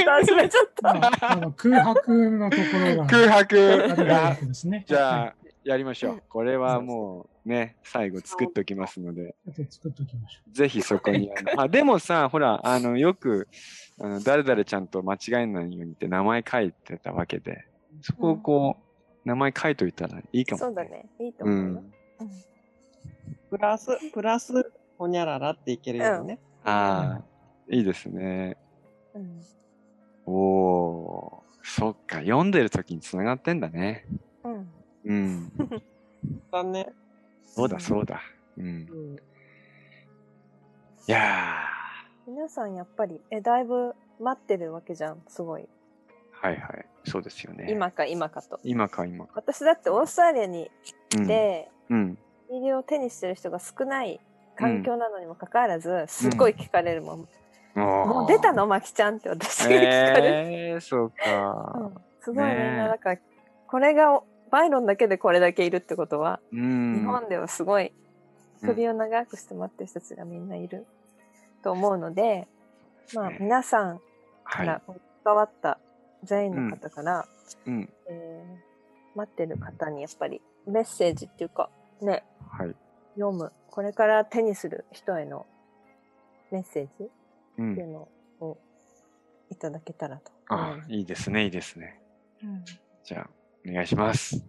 始めちゃった。<laughs> 空白のところが空白。あるわけですね。じゃはいあ、やりましょう。これはもうね、最後作っておきますので、作っておきましょぜひそこに。<laughs> あでもさ、ほら、あの、よく、あの誰々ちゃんと間違えないようにって名前書いてたわけで、そこをこう、名前書いといたらいいかも。そうだ。ね。いいとう思うよ。ん。プラス、プラス、ほにゃららっていけるようにね。ああ、いいですね。うん。おー、そっか、読んでる時に繋がってんだね。うん。うん。<laughs> だね。そうだ、そうだ。うん。うん。いや皆さんやっぱり、え、だいぶ待ってるわけじゃん、すごい。ー、はいはい。そうですよね。今か今かと。今か、今か。私だってオーストラリアにうんいて、うん。医療を手にしてる人が少ない環境なのにもかかわらず、すっごい聞かれるもん。もう出たの？まきちゃんって私に聞かれる。えー、そううか。んすごいみんねえな、だから、これが、バイロンだけでこれだけいるってことは、うん。日本ではすごいうん首を長くして待ってる人たちがみんないると思うので、まあね皆さんはいから関わった全員の方から、うん。えー待ってる方にやっぱりメッセージっていうかねはい。読むこれから手にする人へのメッセージう。っていうんのをいただけたらと思いあ。いいですね、いいですね。うんじゃあ、お願いします。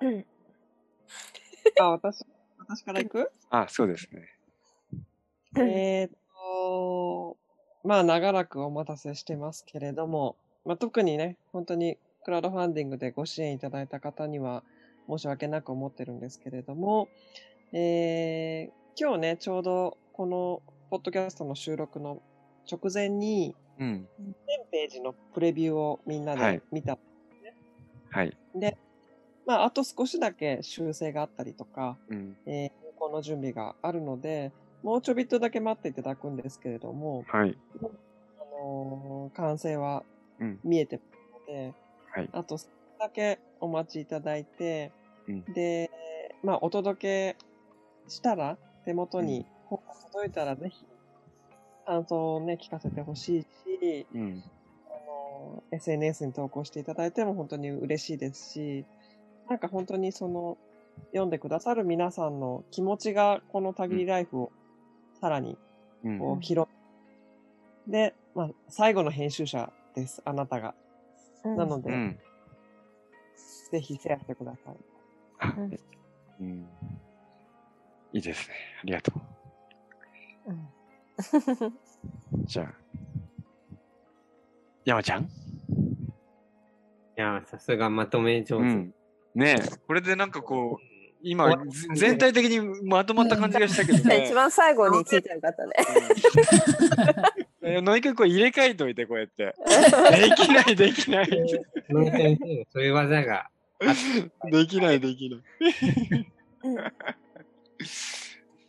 う <laughs> んあ、私、私から行く？あ、そうですね。えーっと、まあ、長らくお待たせしてますけれども、まあ、特にね、本当にクラウドファンディングでご支援いただいた方には申し訳なく思ってるんですけれども、えー今日ね、ちょうどこのポッドキャストの収録の直前に、うん。全ページのプレビューをみんなはいで見た。はい。で、まあ、あと少しだけ修正があったりとか、うん。えー、この準備があるので、もうちょびっとだけ待っていただくんですけれども、はい。あのー完成はうん。見えてるので、はい。あと少しだけお待ちいただいて、うんで、まあ、お届けしたら、手元に本が届いたら、ぜひ、感想をね、聞かせてほしいし、うん。あの、SNS に投稿していただいても本当に嬉しいですし、なんか本当にその、読んでくださる皆さんの気持ちが、このたぎりライフをさらにうんこう広で、まあ、最後の編集者です、あなたが。うんなので、うんぜひシェアしてください。<laughs> うんうんいいですね。ありがとう。うんじゃあ、山ちゃん？いやー、さすがまとめ上手。うん。ねえ、これでなんかこう、今、ず全体的にまとまった感じがしたけどね。一番最後に聞いたらよかったね。うん。野井くんこう入れ替えといて、こうやって。<laughs> できない、できない。野井先生のそういう技ができない、できない。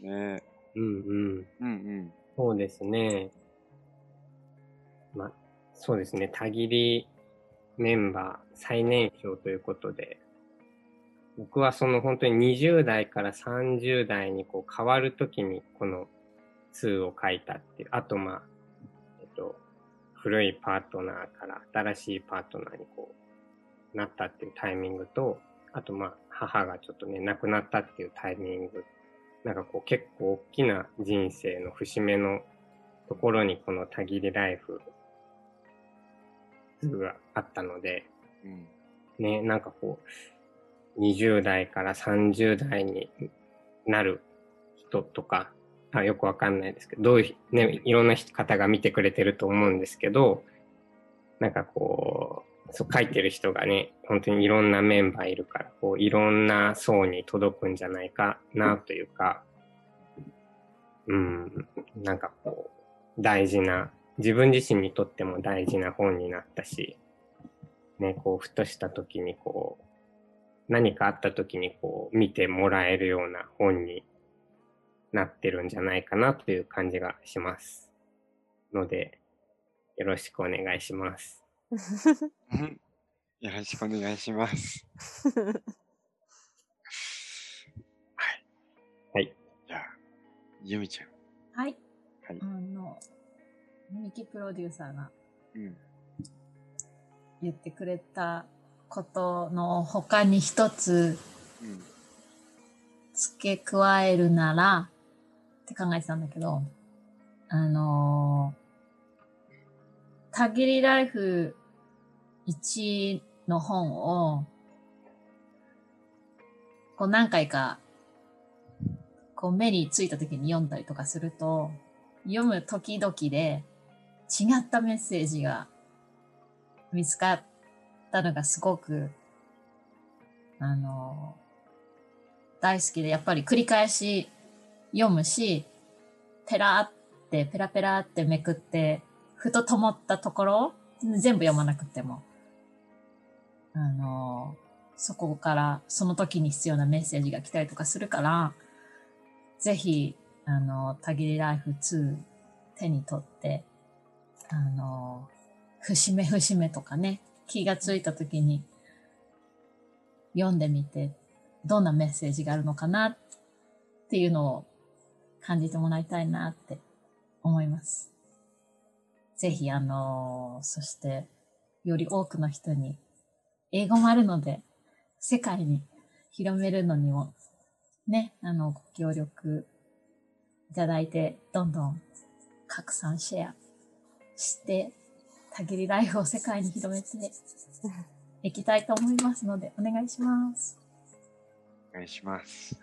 ねえ。うんうん。うんうん。そうですね。まあ、そうですね。たぎりメンバー最年少ということで、僕はその本当に20代から30代にこう変わるときにこの2を書いたっていう。あとまあ、えっと、古いパートナーから新しいパートナーにこうなったっていうタイミングと、あとまあ、母がちょっとね、亡くなったっていうタイミングなんかこう結構大きな人生の節目のところにこのたぎりライフがあったので、うんね、なんかこう、20代から30代になる人とか、あよくわかんないですけど、どういう、ね、いろんな方が見てくれてると思うんですけど、なんかこう、そう書いてる人がね、本当にいろんなメンバーいるから、こう、いろんな層に届くんじゃないかなというか、うん、なんかこう、大事な、自分自身にとっても大事な本になったし、ね、こう、ふとした時にこう、何かあった時にこう、見てもらえるような本になってるんじゃないかなという感じがします。ので、よろしくお願いします。う <laughs> んよろしくお願いします。<laughs> はい。じゃあ、ゆみちゃん。はい。はいあの、ミキプロデューサーがうん。言ってくれたことの他に一つうん。付け加えるならって考えてたんだけど、あのー、たぎりライフ1の本を、こう何回か、こう目についた時に読んだりとかすると、読む時々で違ったメッセージが見つかったのがすごく、あの大好きで、やっぱり繰り返し読むし、ペラーって、ペラペラってめくって、ふと止まったところ、全部読まなくても、あの、そこから、その時に必要なメッセージが来たりとかするから、ぜひ、あの、たぎりライフ2手に取って、あの、節目節目とかね、気がついた時に読んでみて、どんなメッセージがあるのかなっていうのを感じてもらいたいなって思います。ぜひ、あのーそして、より多くの人に、英語もあるので、世界に広めるのにも、ね、あの、ご協力いただいて、どんどん拡散シェアして、たぎりライフを世界に広めていきたいと思いますので、お願いします。お願いします。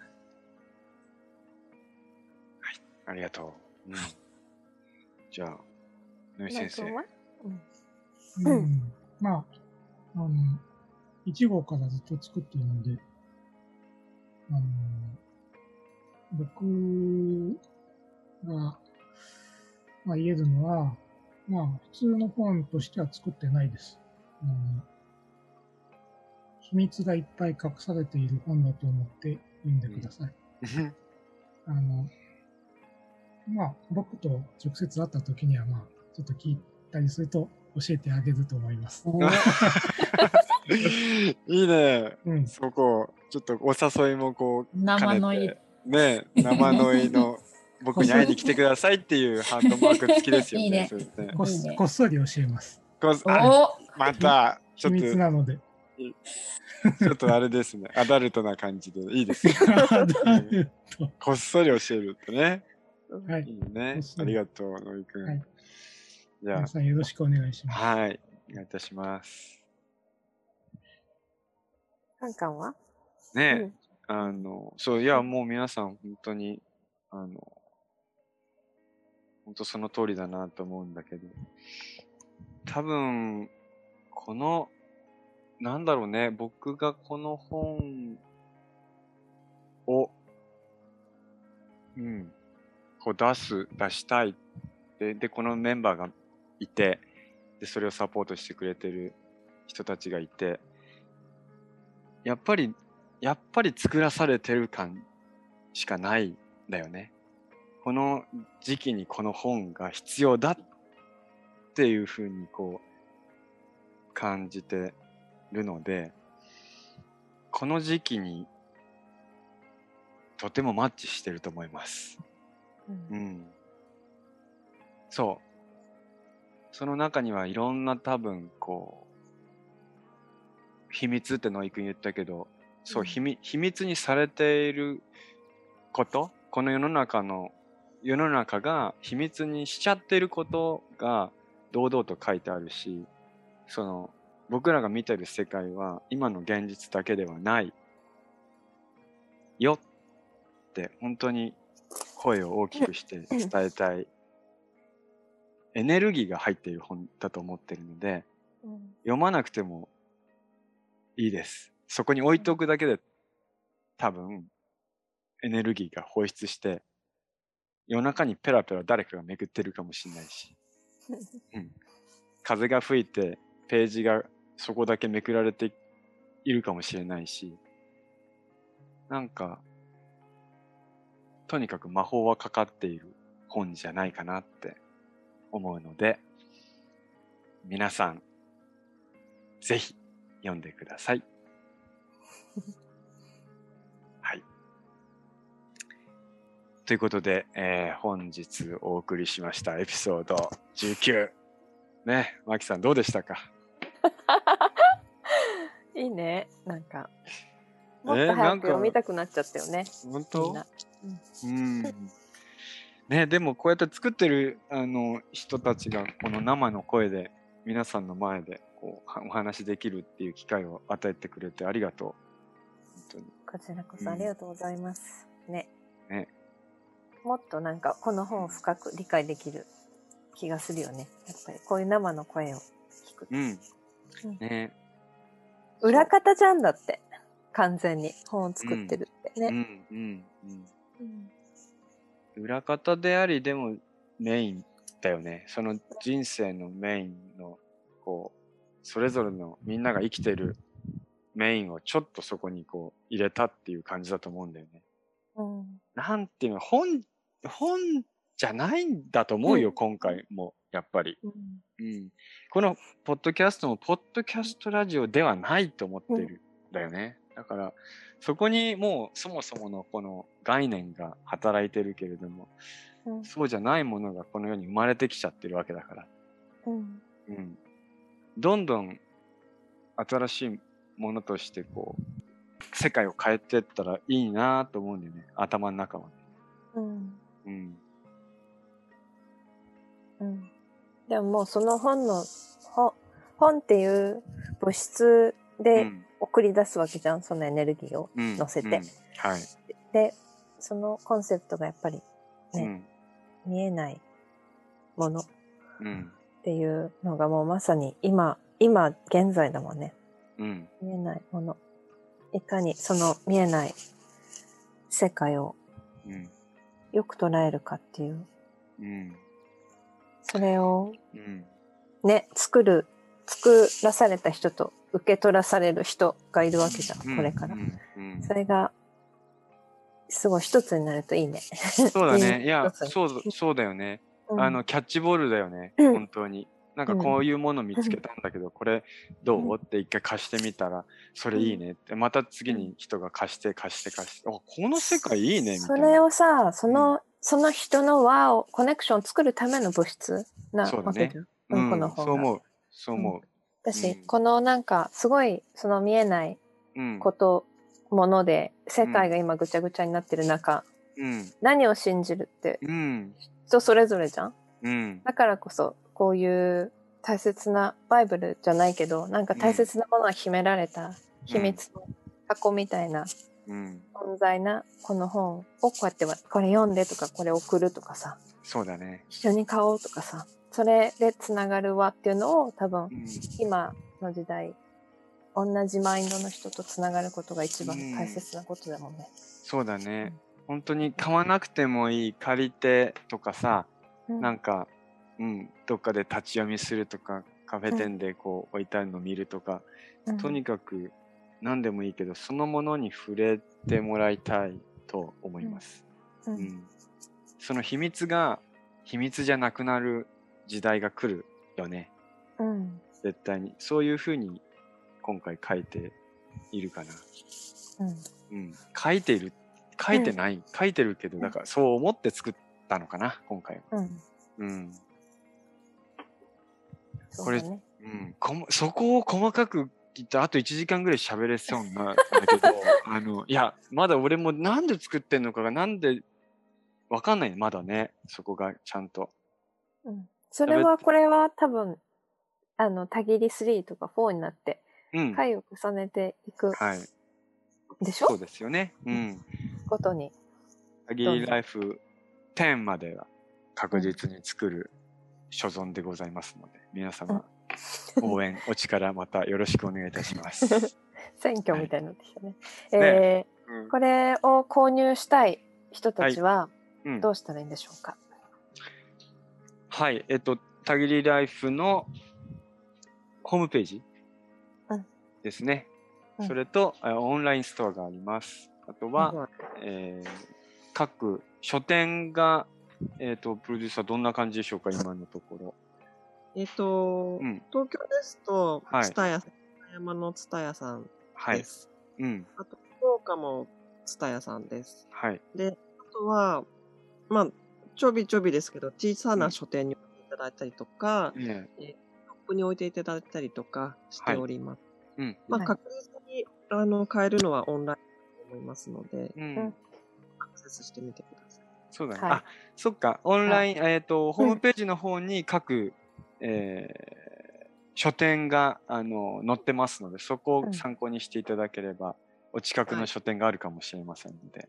はい。ありがとう。うん、じゃあ、野井先生。ううんん。まあ、あの、1号からずっと作ってるので、あの、僕が、まあ、言えるのは、まあ、普通の本としては作ってないです。あの秘密がいっぱい隠されている本だと思って読んでください。あの、まあ、僕と直接会った時には、まあ、ちょっと聞いたりすると教えてあげると思います。<laughs> いいね。うん。そこ、ちょっとお誘いもこう、生のいね、生のいの僕に会いに来てくださいっていうハートマーク付きですよね。いいねそれねこっそり教えます。こまた、ちょ秘っと、密なので。ちょっとあれですね。アダルトな感じでいいです <laughs> こっそり教えるってね。はいい。いねありりがとう、のりくん。はいじゃ皆さんよろしくお願いしあ、ます。はい。お願いいたします。カンカンは？ね、あの、そう、いや、もう皆さん、本当に、あの、本当その通りだなと思うんだけど、多分、この、なんだろうね、僕がこの本を、うん、こう出す、出したい。で、で、このメンバーがいて、で、それをサポートしてくれてる人たちがいて、やっぱりやっぱり作らされてる感しかないんだよね。この時期にこの本が必要だっていうふうにこう感じてるので、この時期にとてもマッチしてると思います。うんうん。そう。その中にはいろんな多分こう、秘密ってノイ君言ったけど、そう、うん秘密秘密にされていること、この世の中の、世の中が秘密にしちゃってることが堂々と書いてあるし、その、僕らが見てる世界は今の現実だけではないよって本当に声を大きくして伝えたい。エネルギーが入っている本だと思ってるのでうん。読まなくてもいいです。そこに置いておくだけで多分エネルギーが放出して夜中にペラペラ誰かがめくってるかもしれないし、<laughs> うん、風が吹いてページがそこだけめくられているかもしれないしなんかとにかく魔法はかかっている本じゃないかなって思うので皆さんぜひ読んでください。はい。ということで、えー本日お送りしましたエピソード19。ね、マキさんどうでしたか？<laughs> いいね。なんか、もっえーと早く読みたくなっちゃったよね。み本当。うん。ね、でもこうやって作ってるあの人たちがこの生の声で皆さんの前でこうはお話しできるっていう機会を与えてくれてありがとう。こちらこそありがとうございます。ね。ねもっとなんかこの本を深く理解できる気がするよね。やっぱりこういう生の声を聞くと。うんうん。ね。裏方じゃんだって。完全に本を作ってるってね。うんうんうん。うん裏方であり、でもメインだよね。その人生のメインの、こう、それぞれのみんなが生きてるメインをちょっとそこにこう入れたっていう感じだと思うんだよね。うんなんていうの、本、本じゃないんだと思うよ、うん今回も、やっぱり。うんうん。このポッドキャストも、ポッドキャストラジオではないと思ってるんだよね。だから、そこにもうそもそものこの概念が働いてるけれども、うんそうじゃないものがこの世に生まれてきちゃってるわけだから。うんうん。どんどん新しいものとしてこう、世界を変えてったらいいなと思うんだよね。頭の中はね。うんうん。うんでももうその本の本本っていう物質うでん送り出すわけじゃん、そのエネルギーをうん乗せて。うんはい。でそのコンセプトがやっぱりねうん。見えないものっうん。ていうのがもうまさに今今現在だもんねうん。見えないものいかにその見えない世界をうん。よく捉えるかっていううん。それをうん。ね作る作らされた人と受け取らされる人がいるわけじゃん、うんこれから、それがすごい一つになるといいねそうだね。<laughs> いや、そうだ、そうだよね。うんあの、キャッチボールだよね。うん本当に。なんかこういうもの見つけたんだけど、<laughs> これどう？うんって一回貸してみたら、それいいねって、また次に人が貸して貸して貸して、あ、この世界いいねみたいな。それをさその、その人の輪をコネクションを作るための物質なわけじゃん、うんこの本が。そう思う。そう思私、うん。このなんか、すごい、その見えない。こと、もので、世界が今ぐちゃぐちゃになってる中、うん。何を信じるってうん。人それぞれじゃん。うん。だからこそ、こういう大切な、バイブルじゃないけど、なんか大切なものが秘められた秘密の箱みたいなうん。存在なこの本をこうやっては、これ読んでとか、これ送るとかさ、そうだね。一緒に買おうとかさ、それでつながるわっていうのを多分うん。今の時代、同じマインドの人とつながることが一番大切なことだもんね。そうだね。本当に買わなくてもいい借りてとかさ、うんなんか、うん、どっかで立ち読みするとか、カフェ店でこう置いてあるの見るとか、うんとにかく何でもいいけど、そのものに触れてもらいたいと思います。ううんん。その秘密が秘密じゃなくなる時代が来るよね。うん絶対に。そういうふうに今回書いているかな。うんうん。書いている。書いてない。書いてるけど、だからそう思って作ったのかな、今回。うんうん。そうだね。うん、こもそこを細かく言ってあと1時間ぐらい喋れそうなん <laughs> だけどあのいやまだ俺もなんで作ってんのかがなんでわかんない。まだねそこがちゃんと。うん。それは、これは多分、あの、たぎり3とか4になって、うん。回を重ねていくはい。でしょ？そうですよね。うん。ことに。アギリライフ10までは確実に作る所存でございますので皆様応援お力またよろしくお願いいたします、<laughs> 選挙みたいになってきたね。ね。えうん。ーこれを購入したい人たちはうん。どうしたらいいんでしょうか、はい、えっと、たぎりライフのホームページうん。ですね。うん。それと、あオンラインストアがあります。あとは、はいえー各書店が、えっ、と、プロデューサーどんな感じでしょうか、今のところ。えっ、と、うん。東京ですと、はいツタヤ、山のツタヤさんはいで。す。うん。あと、福岡もツタヤさんです。はい。で、あとは、まあ、ちょびちょびですけど、小さな書店に置いていただいたりとか、ねショップに置いていただいたりとかしております。うん。まあ、はい確実に、あの、買えるのはオンラインだと思いますので、うん。うんアクセスしてみてく。そうだね。はいあ、そっか。オンライン、えっ、と、ホームページの方に各、えー書店が、あの、載ってますので、そこを参考にしていただければ、お近くの書店があるかもしれませんので。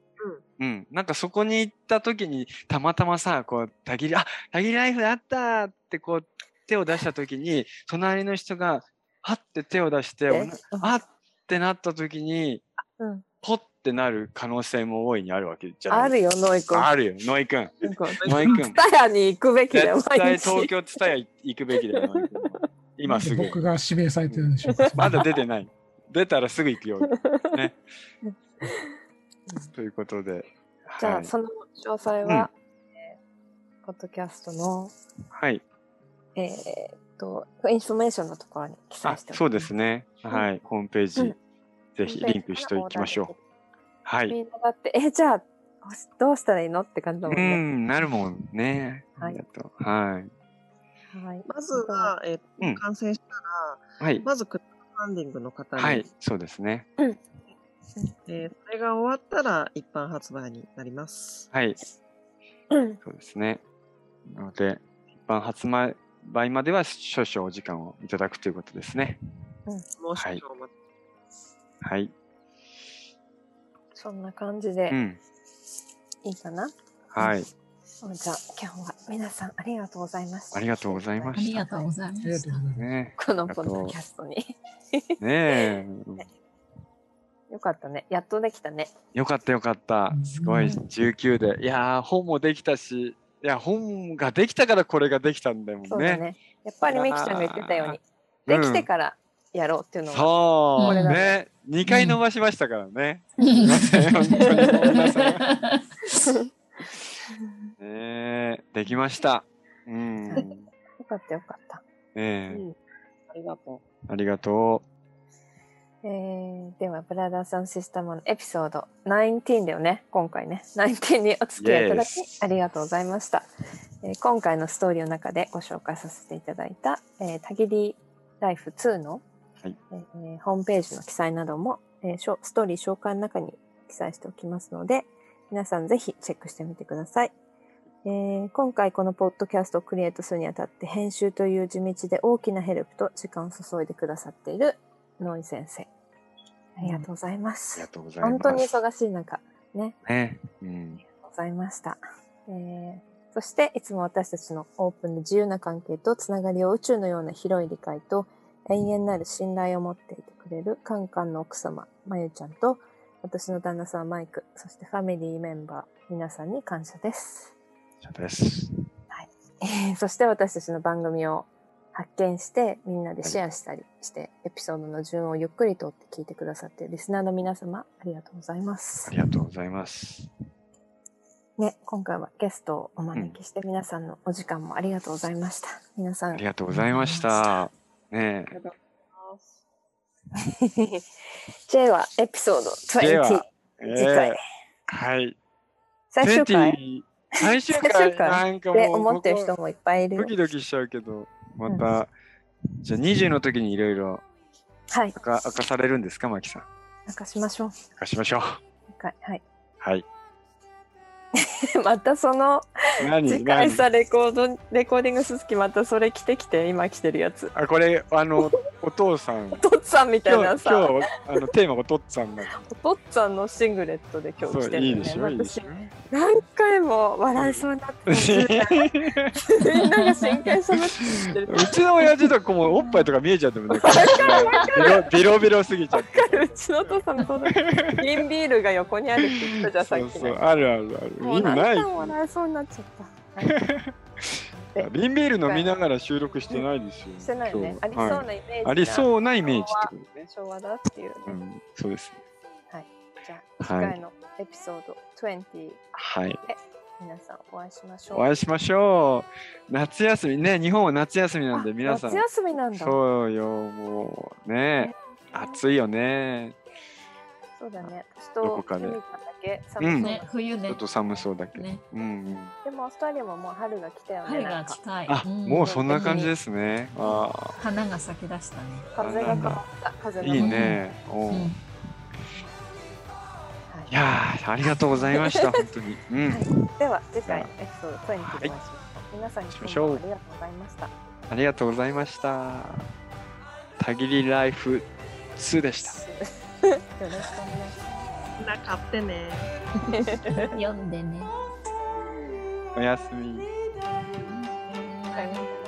うん。なんかそこに行った時に、たまたまさ、こう、たぎり、あ、たぎりライフあったって、こう、手を出した時に、隣の人が、はって手を出して、あってなった時に、うんポッてなる可能性も大いにあるわけじゃない？あるよ、ノイ君。あるよ、ノイ君。ノイ君。ツタヤに行くべきだよ。東京ツタヤ行くべきだよ、今すぐ僕が指名されてるんでしょうか。まだ出てない。出たらすぐ行くよ。ね。<laughs> ということで。じゃあ、はいその詳細は、えーポッドキャストの、はい。えーっと、インフォメーションのところに記載あしてます。そうですね。はい。ホームページ、うんぜひリンクしておきましょう。はい。みんなだって、え、じゃあ、どうしたらいいのって感じだもうんね。ん、なるもんね。はい。はい。はい。まずは、えっ、うんと、完成したら、はい。まずクラウドファンディングの方に、はい。そうですね。えーそれが終わったら一般発売になります。はい。うんそうですね。なので、一般発売までは少々お時間をいただくということですね。もう少々お待ちはい。そんな感じでうん。いいかな、はい。<laughs> じゃあ、今日は皆さんありがとうございました。ありがとうございましたありがとうございました。ねこのポッドキャストに。え。ねえ。よかったね。やっとできたね。よかったよかったう。んすごい、19で。いやー、本もできたし、いや、本ができたからこれができたんだもんね。そうだね。やっぱりミキちゃんが言ってたように、うんできてからやろうっていうのが、そう、ねね。2回伸ばしましたからね。うんすいません、本当にごめんなさい。ねえできました。うん。よかったよかった。ええうんありがとありがとえー、では、ブラザーさんシスタムのエピソード19だよね、今回ね。19にお付き合いいただきありがとうございました。えー今回のストーリーの中でご紹介させていただいた、えー、たぎりライフ2の、はいえーホームページの記載なども、えーストーリー紹介の中に記載しておきますので、皆さんぜひチェックしてみてください。えー今回このポッドキャストをクリエイトするにあたって編集という地道で大きなヘルプと時間を注いでくださっているノイ先生。ありがとうございまありすが。とうございます。本当に忙しい中、ね、ね。うん。ございました。えーそして、いつも私たちのオープンで自由な関係とつながりを宇宙のような広い理解と永遠なる信頼を持っていてくれるカンカンの奥様、まゆちゃんと私の旦那さんマイク、そしてファミリーメンバー、皆さんに感謝です。そうです。えー <laughs> そして私たちの番組を発見してみんなでシェアしたりして、エピソードの順をゆっくりとって聞いてくださっているリスナーの皆様、ありがとうございますあ。りがとうございます。ね、今回はゲストをお招きして皆さんのお時間もありがとうございました。皆さんあり、がとうございました。ねありがとうございます。J はエピソード J 20は。え次回ーはい。最終回？20最終回回なんかでもう思ってる人もいっぱいいるよド。キドキしちゃうけど、また、じゃあ20の時にいろいろはい、明か明かされるんですか、マキさん？明かしましょう。明かしましょう。はい。はい、はい。<laughs> またその何？次回何？さレコードレコーディングすすきまたそれ着てきて今着てるやつ。あ、これ、あの、<laughs> お父さん。お父っつぁんみたいなさ、今日はあのテーマお父さんなお父っつぁんのシングレットで今日そう、着てるいいでしょ、いいで私しょ。何回も笑いそうになってたみんなが真剣に喋ってる <laughs> うちの親父とかもおっぱいとか見えちゃってもね、ビロビロすぎちゃって。うちのお父さんもそうだ瓶ビールが横にあるって言ったじゃんさっきねそうそう、あるあるある。もう何回。も笑いそうになっちゃった。<laughs> はい瓶ビール飲みながら収録してないですよ。してないね。ありそうなイメージが、はいありそうなイメージってことね。昭和だっていうね。うん、そうです。じゃあ、次はい回のエピソード20はい。で皆さんお会いしましょう。お会いしましょう。夏休みね、日本は夏休みなんであ皆さん夏。休みなんだ。そうそうよ、もうね、暑いよね。だね。私どとこかでユミちゃんだけ？寒そうだ、ね、冬ねちょっ。と寒そうだけど。ねうんうん。でもオーストラリアももう春が来たよね。春が近い。あ、んもうそんな感じですね。あ花が咲き出したね。風が変わった。風あ、がいいね。おううん。いやー、ありがとうございました、<laughs> 本当に。うん。では次回のエピソード20でお会いしましょう。皆さん今日もありがとうございました。ありがとうございました。たぎりライフ2でした。よろしくお願いします。な買ってね。<laughs> 読んでね。おやすみ。はい